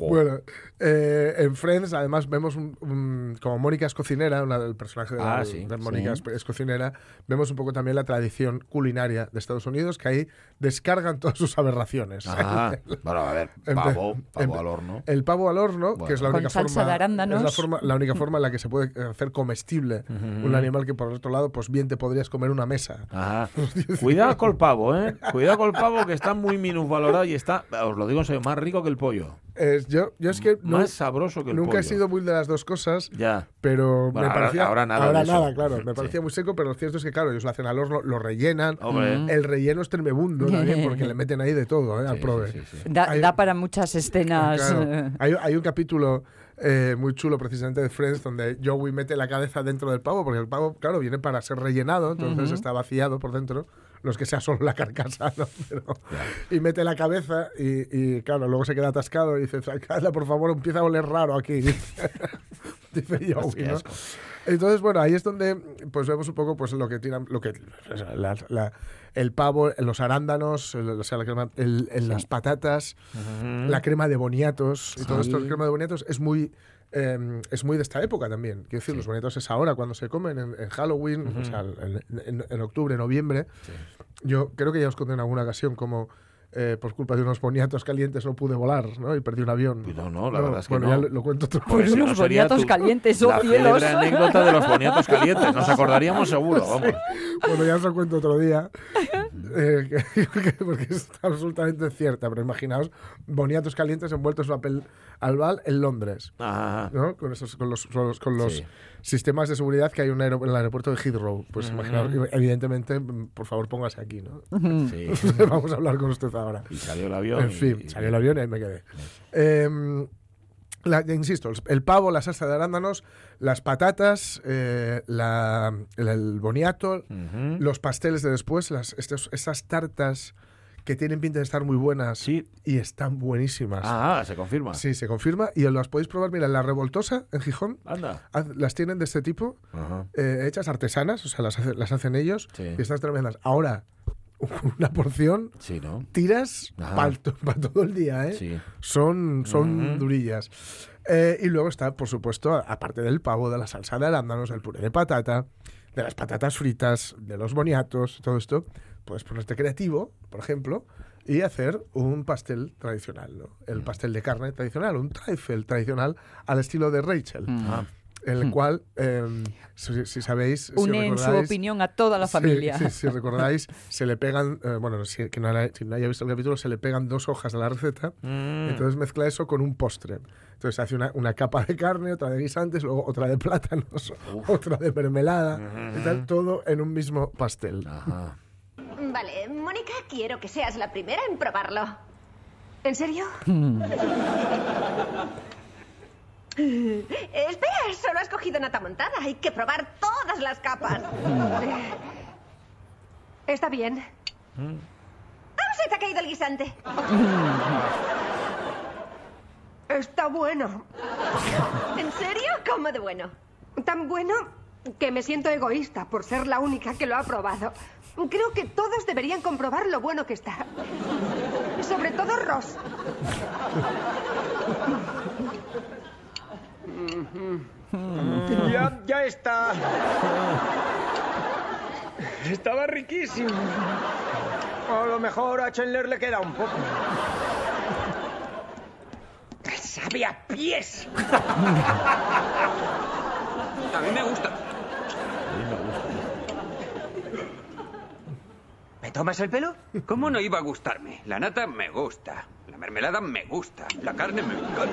Bueno, eh, en Friends además vemos un, un- como Mónica es cocinera, una del personaje de, la- Ah, sí, de Mónica sí. es, cocinera, vemos un poco también la tradición culinaria de Estados Unidos, que ahí descargan todas sus aberraciones. Ah, bueno, a ver, pavo, pavo al horno. El pavo al horno, Bueno. que es la única forma, de arándanos. es la, forma, la única forma en la que se puede hacer comestible un animal que por otro lado, pues bien te podrías comer una mesa. Ajá. Cuidado con el pavo, ¿eh? Cuidado con el pavo que está muy minusvalorado y está, os lo digo en serio, más rico que el pollo. Es- yo, yo es que no- Más sabroso que el nunca pollo. he sido muy de las dos cosas, Ya. pero Bueno, me ahora- parecía ahora nada eso. nada, claro, me Sí. parecía muy seco, pero lo cierto es que claro, ellos lo hacen al horno, lo rellenan, Hombre. el relleno es tremebundo también porque le meten ahí de todo, ¿eh? al prove. Da, Hay- da para muchas escenas. Claro. eh, Hay, hay un capítulo eh, muy chulo precisamente de Friends donde Joey mete la cabeza dentro del pavo, porque el pavo, claro, viene para ser rellenado, entonces está vaciado por dentro. No es que sea solo la carcasa, ¿no? Pero- y mete la cabeza y, y, claro, luego se queda atascado y dice, sacadla por favor, empieza a oler raro aquí. dice Joey, ¿no? Entonces, bueno, ahí es donde pues vemos un poco pues lo que tiran, lo que la- la- el pavo, los arándanos, el- o sea, la crema- el- el- las patatas, la crema de boniatos y todo Sí. esto, la crema de boniatos es muy eh, es muy de esta época también. Quiero decir, los boniatos es ahora cuando se comen en, en Halloween, o sea, en, en- en octubre, noviembre. Yo creo que ya os conté en alguna ocasión como eh, por culpa de unos boniatos calientes no pude volar, ¿no? Y perdí un avión. No, no, la verdad es que bueno, no. ya lo, lo cuento otro Pues día. unos boniatos calientes, oh la cielos. célebre anécdota de los boniatos calientes. Nos acordaríamos seguro, vamos. Bueno, ya os lo cuento otro día, eh, que- que- porque es absolutamente cierta, pero imaginaos boniatos calientes envueltos en papel albal en Londres, ¿no? Con, esos, con los, con los, con los Sí. Sistemas de seguridad que hay en, un aero- en el aeropuerto de Heathrow. Pues Ujú. imaginaos, evidentemente, mm, por favor, póngase aquí, ¿no? Sí. Vamos a hablar con usted ahora. Y salió el avión En fin, y- salió el avión y ahí me quedé. Em, la- insisto, el- pavo, la salsa de arándanos, las patatas, eh, la- el, el boniato, los pasteles de después, las, estos- estas tartas que tienen pinta de estar muy buenas y están buenísimas. Ah, se confirma. Sí, se confirma y las podéis probar. Mira, la revoltosa en Gijón Anda. las tienen de este tipo, eh, hechas artesanas, o sea, las, hace- las hacen ellos Sí. y están tremendas. Ahora, una porción Sí, ¿no? tiras para todo el día, ¿eh? Sí. Son, son durillas. Eh, y luego está, por supuesto, aparte del pavo, de la salsa de arándanos, del puré de patata, de las patatas fritas, de los boniatos, todo esto, puedes ponerte creativo, por ejemplo, y hacer un pastel tradicional, ¿no? Mm. El pastel de carne tradicional, un trifle tradicional al estilo de Rachel. Mm. Ah. El cual, eh, si, si sabéis... si Une en su opinión a toda la familia. Sí, si recordáis, se le pegan, eh, bueno, si, que no haya, si no haya visto el capítulo, se le pegan dos hojas de la receta, Mm. entonces mezcla eso con un postre. Entonces hace una, una capa de carne, otra de guisantes, luego otra de plátanos, otra de mermelada, y tal, todo en un mismo pastel. Vale, Mónica, quiero que seas la primera en probarlo. ¿En serio? Eh, espera, solo has cogido nata montada. Hay que probar todas las capas. Eh, Está bien. ¡Ah, se te ha caído el guisante! Está bueno. ¿En serio? ¿Cómo de bueno? Tan bueno que me siento egoísta por ser la única que lo ha probado. Creo que todos deberían comprobar lo bueno que está. Sobre todo Ross. Ya, ya está. Estaba riquísimo. A lo mejor a Chandler le queda un poco. Sabe a pies. A mí me gusta. Tomas el pelo? ¿Cómo no iba a gustarme? La nata me gusta. La mermelada me gusta. La carne me encanta.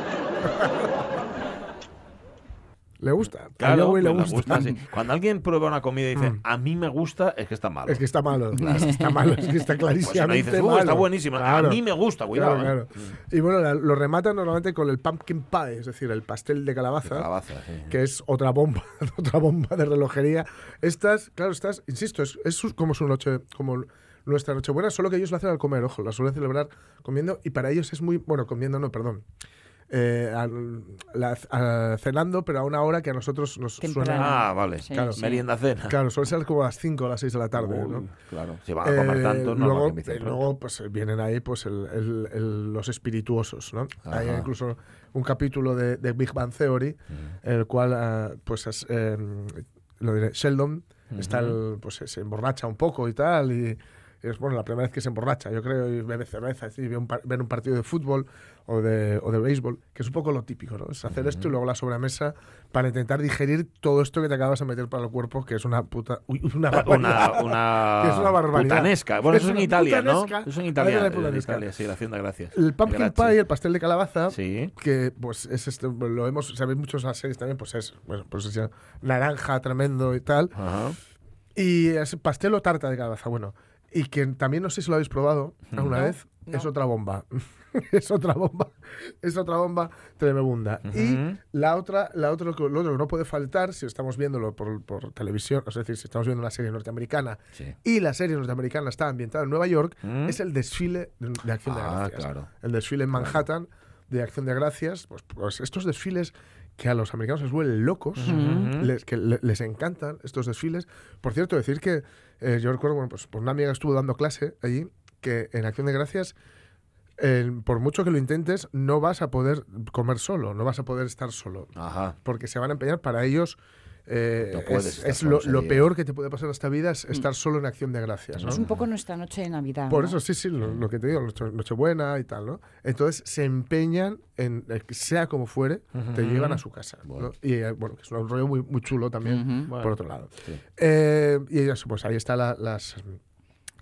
¿Le gusta? Claro, le pues le gusta. gusta, sí. Cuando alguien prueba una comida y dice, Mm. a mí me gusta, es que está malo. Es que está malo. Claro. Es que está malo, es que está Pues si no clarísimamente dices, "Uh, malo. está buenísima. Claro. A mí me gusta, cuidado. Claro, ¿eh? claro. Y bueno, la- lo rematan normalmente con el pumpkin pie, es decir, el pastel de calabaza, De calabaza, sí. que es otra bomba, otra bomba de relojería. Estas, claro, estas, insisto, es, es como su noche, como nuestra Nochebuena, solo que ellos lo hacen al comer, ojo, la suelen celebrar comiendo y para ellos es muy, bueno, comiendo no, perdón. Eh, al- la- a- cenando, pero a una hora que a nosotros nos Temprano. suena. Ah, vale. Sí, sí. Merienda cena. Claro, suele ser como a las 5 o las 6 de la tarde. Uy, ¿no? claro. Si van a comer Eh, tanto, no luego, eh, luego pues vienen ahí pues el- el- el- los espirituosos, ¿no? Hay incluso un capítulo de, de Big Bang Theory, en el cual ah, pues es, eh, lo diré, Sheldon está el- pues se emborracha un poco y tal y es bueno la primera vez que se emborracha, yo creo, y bebe cerveza, ve un, par- ver un partido de fútbol o de, o de béisbol, que es un poco lo típico, ¿no? Es hacer esto y luego la sobremesa para intentar digerir todo esto que te acabas de meter para el cuerpo, que es una puta... uy, una barbaridad. una, que es una barbaridad. putanesca. Bueno, eso es en una Italia, ¿no? Eso es en Italia. En. Italia, sí, la Hacienda Gracias. El pumpkin Grazie. pie, el pastel de calabaza, que pues es este, lo hemos, sabéis muchos las series también, pues es, bueno, pues es ya naranja tremendo y tal. Y es pastel o tarta de calabaza, bueno. Y que también no sé si lo habéis probado alguna No, vez, es otra bomba. es otra bomba, es otra bomba tremenda. Y Ujú. la otra, la otra, lo que lo otro que no puede faltar, si estamos viéndolo por, por televisión, es decir, si estamos viendo una serie norteamericana y la serie norteamericana está ambientada en Nueva York, es el desfile de, de Acción de Mm. Ah, Gracias. claro. El desfile en Manhattan de Acción de Gracias, pues, pues estos desfiles que a los americanos les vuelven locos, les, que le- les encantan estos desfiles. Por cierto, decir que eh, yo recuerdo, bueno, pues, pues una amiga estuvo dando clase allí, que en Acción de Gracias, eh, por mucho que lo intentes, no vas a poder comer solo, no vas a poder estar solo. Porque se van a empeñar para ellos. Eh, No puedes es lo, peor que te puede pasar en esta vida es estar solo en Acción de Gracias. ¿no? Es un poco nuestra noche de Navidad. Por ¿no? eso, sí, sí, lo, lo que te digo, Noche- Nochebuena y tal, ¿no? Entonces se empeñan en, eh, que sea como fuere, te llevan a su casa. ¿no? Y eh, bueno, que es un rollo muy, muy chulo también, por Bueno, otro lado. sí. Eh, y ellos, pues ahí está la- las...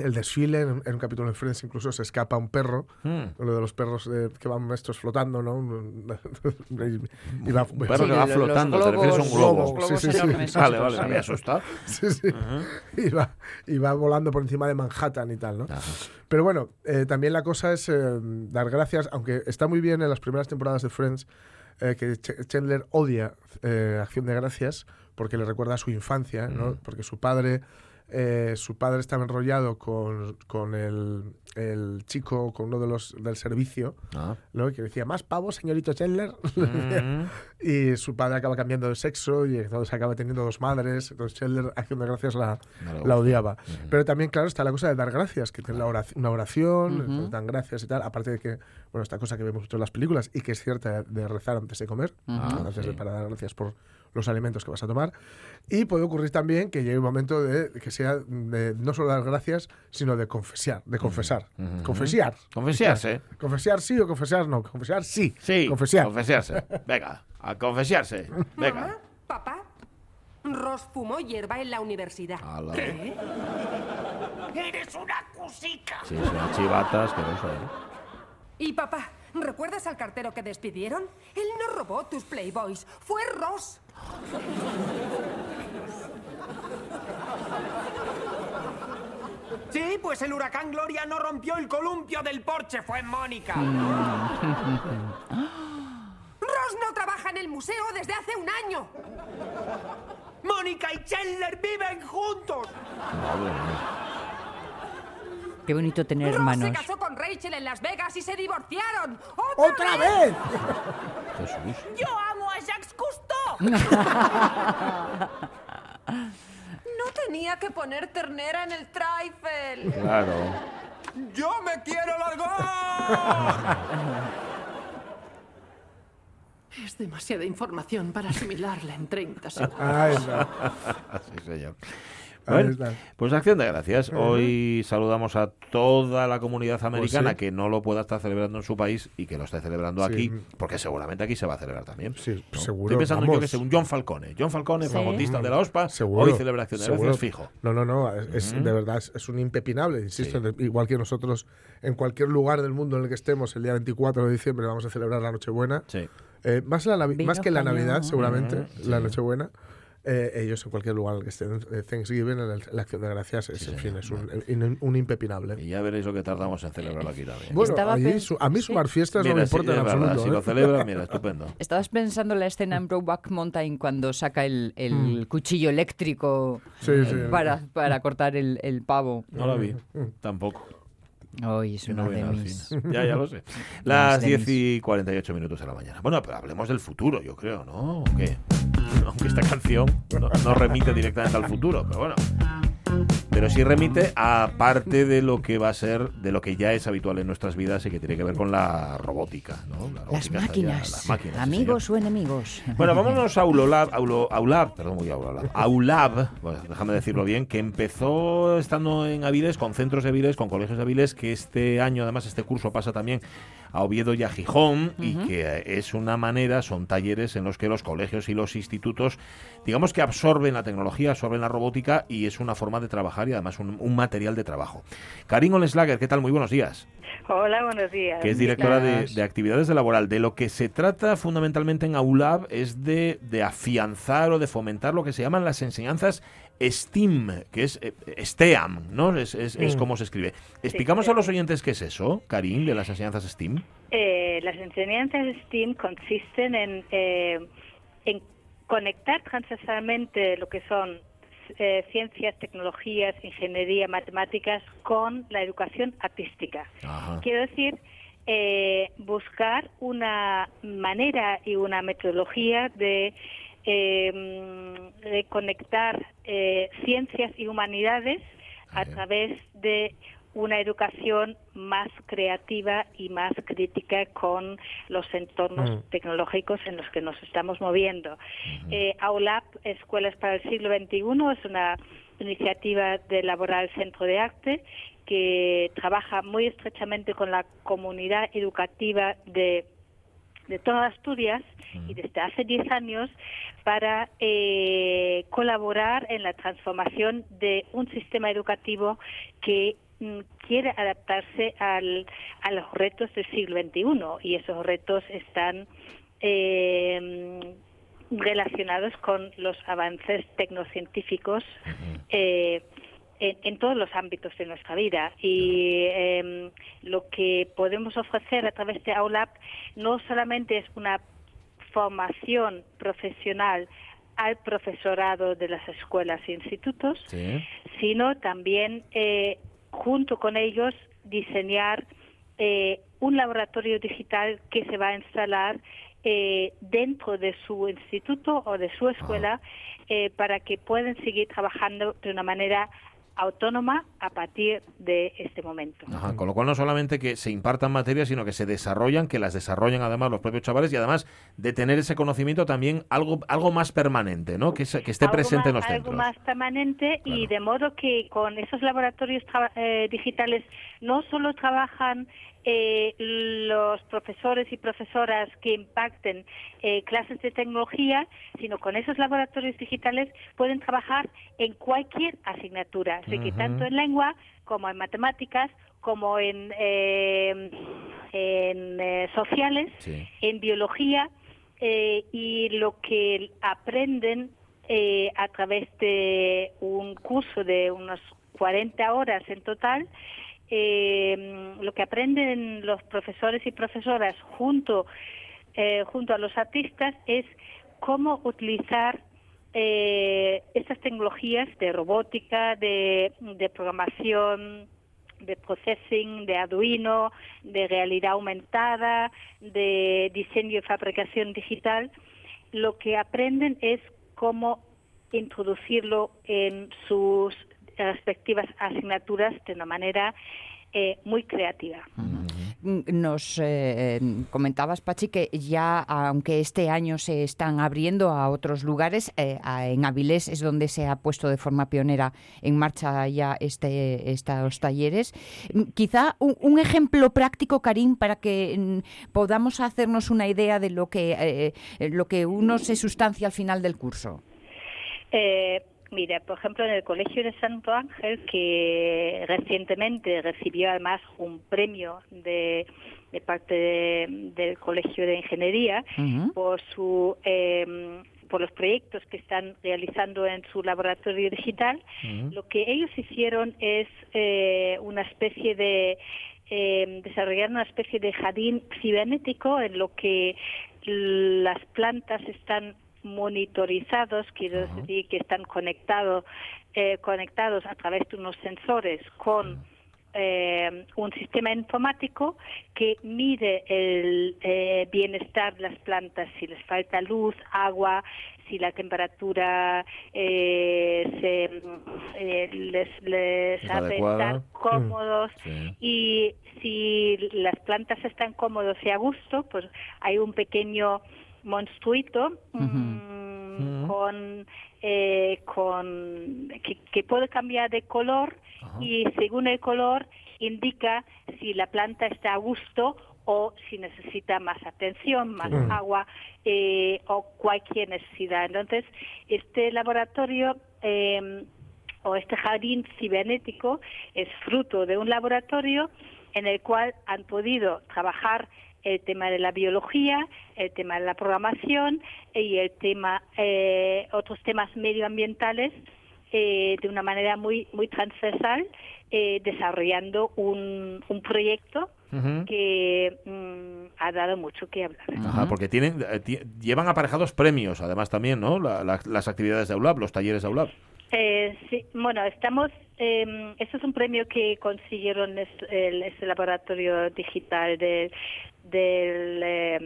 El desfile, en, en un capítulo de Friends incluso se escapa un perro, Hmm. lo de los perros eh, que van estos flotando, ¿no? y, y va- Un perro que va flotando, te refieres a un globo. Sí, sí, sí. Vale, vale, me había asustado. Sí, sí. y, va, y va volando por encima de Manhattan y tal, ¿no? Pero bueno, eh, también la cosa es eh, dar gracias, aunque está muy bien en las primeras temporadas de Friends eh, que Ch- Chandler odia eh, Acción de Gracias porque le recuerda a su infancia, ¿no? Mm. Porque su padre... eh, su padre estaba enrollado con, con el, el chico, con uno de los del servicio, Ah. ¿no? que decía, más pavos, señorito Chandler. Mm. y su padre acaba cambiando de sexo y entonces acaba teniendo dos madres. Entonces Chandler, Acción de Gracias, la, No la odiaba. Pero también, claro, está la cosa de dar gracias, que tiene la orac- una oración, entonces dan gracias y tal. Aparte de que, bueno, esta cosa que vemos en las películas y que es cierta de rezar antes de comer, Ujú. antes de- para dar gracias por los alimentos que vas a tomar. Y puede ocurrir también que llegue un momento de que sea de no solo dar gracias, sino de confesar, de confesar. Confesiar. Confesiarse. Confesiar sí o confesar no. Confesar sí. Sí, Confesiar. confesiarse. Venga, a confesiarse. Venga. Papá, Ross fumó hierba en la universidad. ¿Qué? ¡Eres una cusica! Sí, es una chivata asquerosa, ¿eh? Y papá, ¿recuerdas al cartero que despidieron? Él no robó tus Playboys, fue Ross. Sí, pues el huracán Gloria no rompió el columpio del porche, fue Mónica. Ross no trabaja en el museo desde hace un año. Mónica y Chandler viven juntos. Madre mía. Qué bonito tener Ross hermanos. se casó con Rachel en Las Vegas y se divorciaron. ¡Otra vez! Yo amo a Jacques Cousteau. No tenía que poner ternera en el trifle. Claro. ¡Yo me quiero largar! Es demasiada información para asimilarla en 30 segundos. Ahí está. sí, señor. Bueno, pues acción de gracias. Hoy saludamos a toda la comunidad americana Pues sí. que no lo pueda estar celebrando en su país y que lo esté celebrando Sí. aquí, porque seguramente aquí se va a celebrar también. Sí, ¿no? seguro, Estoy pensando yo vamos. que es un John Falcone. John Falcone, Sí. fagotista de la OSPA, Seguro. hoy celebra acción de seguro. gracias fijo. No, no, no. Es, de verdad es, es un impepinable, insisto. de- igual que nosotros, en cualquier lugar del mundo en el que estemos, el día 24 de diciembre vamos a celebrar la Nochebuena. Sí. Eh, más, la, que la. Navidad, seguramente, Ujú, la sí. Nochebuena. Eh, ellos en cualquier lugar en el que estén, eh, Thanksgiving, en el- la acción de gracias, es, Sí, en señor. fin, es un, un- un impepinable. Y ya veréis lo que tardamos en celebrarlo aquí también. Bueno, allí su- a mí sí. sumar fiestas no Mira, me sí, importa en es verdad, absoluto. Si ¿eh? lo celebra, mira, estupendo. Estabas pensando en la escena en Brokeback Mountain cuando saca el, el cuchillo eléctrico Mm. Sí, sí. para, para cortar el, el pavo. No la vi, Mm. tampoco. Hoy es no una de mis... Ya, ya lo sé. Las de 10 mis- y 48 minutos de la mañana. Bueno, pero hablemos del futuro, yo creo, ¿no? ¿O qué? Aunque esta canción no, no remite directamente al futuro, pero bueno. Pero sí remite a parte de lo que va a ser, de lo que ya es habitual en nuestras vidas y que tiene que ver con la robótica, ¿no? La Las ya- máquinas, las máquinas, sí, amigos o enemigos. bueno, vámonos a Aulolab, Aulo- Aulab, perdón, muy Aulolab, Aulab, bueno, déjame decirlo bien, que empezó estando en Avilés, con centros de Avilés, con colegios de Avilés, que este año, además, este curso pasa también a Oviedo y a Gijón, y que es una manera, son talleres en los que los colegios y los institutos, digamos que absorben la tecnología, absorben la robótica, y es una forma de trabajar y además un, un material de trabajo. Karin Oleslager, ¿qué tal? Muy buenos días Hola, buenos días. que es directora de, de actividades de laboral. De lo que se trata fundamentalmente en AULAB es de, de afianzar o de fomentar lo que se llaman las enseñanzas STEAM, que es eh, STEAM, ¿no? Es, es- es Mm. como se escribe. Explicamos a los oyentes qué es eso, Karim, de las enseñanzas STEAM. Eh, las enseñanzas STEAM consisten en, eh, en conectar transversalmente lo que son eh, ciencias, tecnologías, ingeniería, matemáticas con la educación artística. Ajá. Quiero decir eh, buscar una manera y una metodología de, eh, de conectar eh, ciencias y humanidades a través de una educación más creativa y más crítica con los entornos Mm. tecnológicos en los que nos estamos moviendo. Eh, AULAP, Escuelas para el Siglo XXI, es una iniciativa de Laboral Centro de Arte que trabaja muy estrechamente con la comunidad educativa de de toda Asturias y desde hace 10 años para eh, colaborar en la transformación de un sistema educativo que mm, quiere adaptarse al, a los retos del siglo XXI y esos retos están eh, relacionados con los avances tecnocientíficos eh, en, en todos los ámbitos de nuestra vida. Y eh, lo que podemos ofrecer a través de AULAP no solamente es una formación profesional al profesorado de las escuelas e institutos, sino también eh, junto con ellos diseñar eh, un laboratorio digital que se va a instalar eh, dentro de su instituto o de su escuela eh, para que puedan seguir trabajando de una manera autónoma a partir de este momento. Ajá, con lo cual no solamente que se impartan materias, sino que se desarrollan, que las desarrollen además los propios chavales y además de tener ese conocimiento también algo algo más permanente, ¿no? Que, se- que esté Algo presente en los Algo centros. más permanente y de modo que con esos laboratorios eh, digitales no solo trabajan eh, los profesores y profesoras que impacten eh, clases de tecnología, sino con esos laboratorios digitales pueden trabajar en cualquier asignatura, así que tanto en lengua como en matemáticas, como en, eh, en eh, sociales, en biología eh, y lo que aprenden eh, a través de un curso de unas 40 horas en total, eh, lo que aprenden los profesores y profesoras junto, eh, junto a los artistas es cómo utilizar eh, estas tecnologías de robótica, de, de programación, de processing, de Arduino, de realidad aumentada, de diseño y fabricación digital, lo que aprenden es cómo introducirlo en sus respectivas asignaturas de una manera eh, muy creativa. Mm, Nos eh, comentabas, Pachi, que ya, aunque este año se están abriendo a otros lugares, eh, en Avilés es donde se ha puesto de forma pionera en marcha ya este, estos talleres. Mm, Quizá un, un ejemplo práctico, Karim, para que mm, podamos hacernos una idea de lo que, eh, lo que uno se sustancia al final del curso. Eh, mira, por ejemplo, en el Colegio de Santo Ángel, que recientemente recibió además un premio de, de parte de- del Colegio de Ingeniería por su eh, por los proyectos que están realizando en su laboratorio digital, lo que ellos hicieron es eh, una especie de eh, desarrollar una especie de jardín cibernético en lo que las plantas están monitorizados, quiero decir que están conectados eh, conectados a través de unos sensores con eh, un sistema informático que mide el eh, bienestar de las plantas, si les falta luz, agua, si la temperatura eh, se, eh, les, les Es hace estar cómodos Sí. y si las plantas están cómodos y a gusto, pues hay un pequeño monstruito mm, con, eh, con que, que puede cambiar de color y según el color indica si la planta está a gusto o si necesita más atención, más agua eh, o cualquier necesidad. Entonces, este laboratorio eh, o este jardín cibernético es fruto de un laboratorio en el cual han podido trabajar el tema de la biología, el tema de la programación y el tema eh, otros temas medioambientales eh, de una manera muy muy transversal, eh, desarrollando un, un proyecto que mm, ha dado mucho que hablar. Ajá, porque tienen eh, llevan aparejados premios, además también, ¿no? La- la- las actividades de AULAB, los talleres de AULAB. Eh, sí, bueno, estamos. Eh, este es un premio que consiguieron es- el, este laboratorio digital de, del, eh,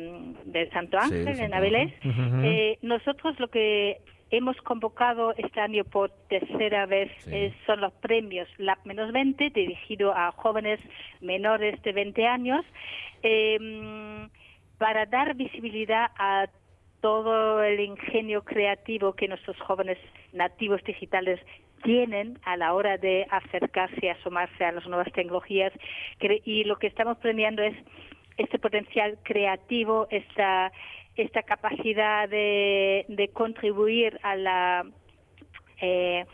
del Santo Ángel en Avilés. Ángel. Ujú. Eh, nosotros lo que hemos convocado este año por tercera vez eh, son los premios LAB menos 20 dirigido a jóvenes menores de 20 años eh, para dar visibilidad a todo el ingenio creativo que nuestros jóvenes nativos digitales tienen a la hora de acercarse y asomarse a las nuevas tecnologías y lo que estamos premiando es este potencial creativo, esta esta capacidad de, de contribuir a la eh,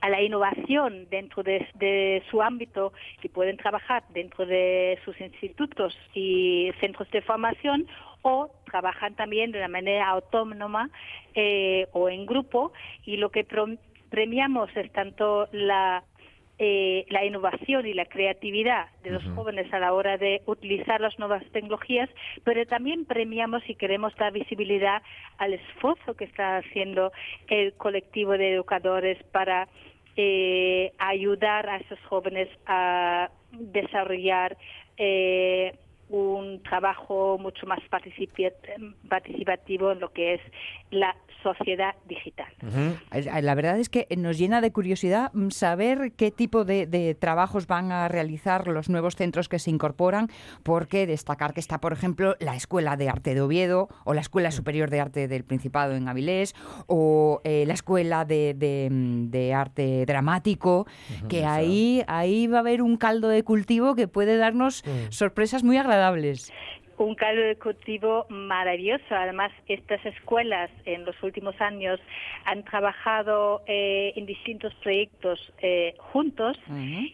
a la innovación dentro de, su ámbito y pueden trabajar dentro de sus institutos y centros de formación o trabajan también de una manera autónoma eh, o en grupo. Y lo que premiamos es tanto la eh, la innovación y la creatividad de los jóvenes a la hora de utilizar las nuevas tecnologías, pero también premiamos y queremos dar visibilidad al esfuerzo que está haciendo el colectivo de educadores para eh, ayudar a esos jóvenes a desarrollar eh, un trabajo mucho más participativo en lo que es la sociedad digital. Eh, La verdad es que nos llena de curiosidad mm, saber qué tipo de, de trabajos van a realizar los nuevos centros que se incorporan, porque destacar que está, por ejemplo, la Escuela de Arte de Oviedo o la Escuela Superior de Arte del Principado en Avilés o eh, la Escuela de, de, mm, de Arte Dramático, que ahí, ahí va a haber un caldo de cultivo que puede darnos sorpresas muy agradables. Un caldo de cultivo maravilloso. Además, estas escuelas en los últimos años han trabajado eh, en distintos proyectos eh, juntos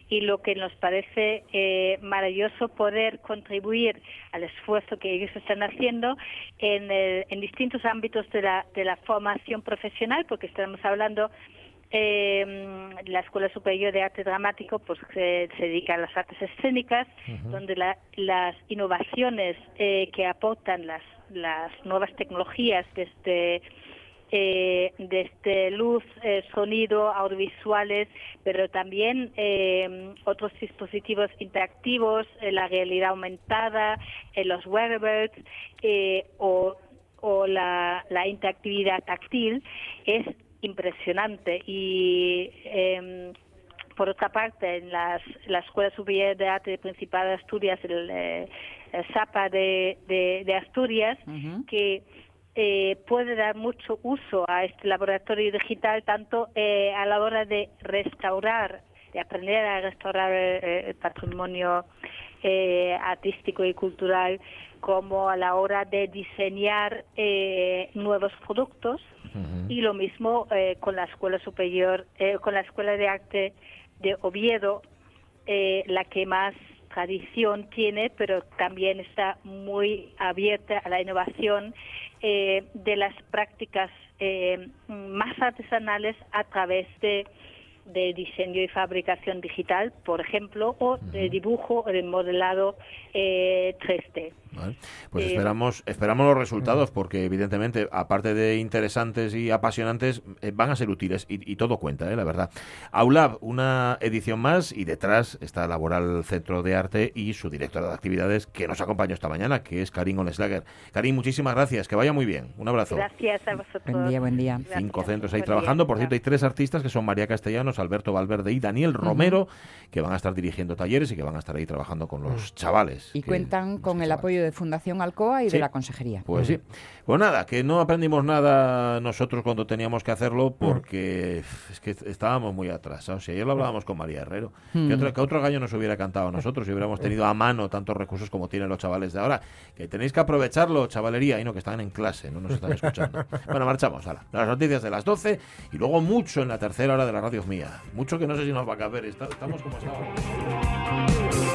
y lo que nos parece eh, maravilloso poder contribuir al esfuerzo que ellos están haciendo en, el- en distintos ámbitos de la, de la formación profesional, porque estamos hablando eh, la Escuela Superior de Arte Dramático pues se, se dedica a las artes escénicas, donde la- las innovaciones eh, que aportan las, las nuevas tecnologías desde eh, desde luz, eh, sonido, audiovisuales, pero también eh, otros dispositivos interactivos, eh, la realidad aumentada, eh, los wearables eh, o, o la, la interactividad táctil es impresionante. Y em, por otra parte en las, la Escuela Superior de Arte Principal de Asturias, el, eh, el SAPA de, de- de Asturias, que eh, puede dar mucho uso a este laboratorio digital, tanto eh, a la hora de restaurar, de aprender a restaurar eh, el patrimonio eh, artístico y cultural, como a la hora de diseñar eh, nuevos productos y lo mismo eh, con la escuela superior, eh, con la escuela de arte de Oviedo, eh, la que más tradición tiene, pero también está muy abierta a la innovación eh, de las prácticas más artesanales a través de, de diseño y fabricación digital, por ejemplo, o de dibujo o de modelado eh, 3D. Vale. Pues Eh, esperamos, esperamos los resultados porque evidentemente, aparte de interesantes y apasionantes, eh, van a ser útiles y, y todo cuenta, eh, la verdad. Aulab, una edición más y detrás está Laboral Centro de Arte y su directora de actividades que nos acompañó esta mañana, que es Karin Oleslager. Karin, muchísimas gracias, que vaya muy bien. Un abrazo. Gracias a vosotros. Buen día, buen día. Cinco centros ahí Buen trabajando. día. Por cierto, hay tres artistas que son María Castellanos, Alberto Valverde y Daniel Romero, que van a estar dirigiendo talleres y que van a estar ahí trabajando con los chavales. Y cuentan con el apoyo de Fundación Alcoa y Sí. de la Consejería. Pues sí. Pues nada, que no aprendimos nada nosotros cuando teníamos que hacerlo porque es que estábamos muy atrasados. Y ayer lo hablábamos con María Herrero. ¿Qué, otro, qué otro gallo nos hubiera cantado a nosotros si hubiéramos tenido a mano tantos recursos como tienen los chavales de ahora? Que tenéis que aprovecharlo, chavalería, y no que están en clase, no nos están escuchando. bueno, marchamos. Ahora, las noticias de las 12 y luego mucho en la tercera hora de la radio mía. Mucho que no sé si nos va a caber. Está- Estamos como estábamos.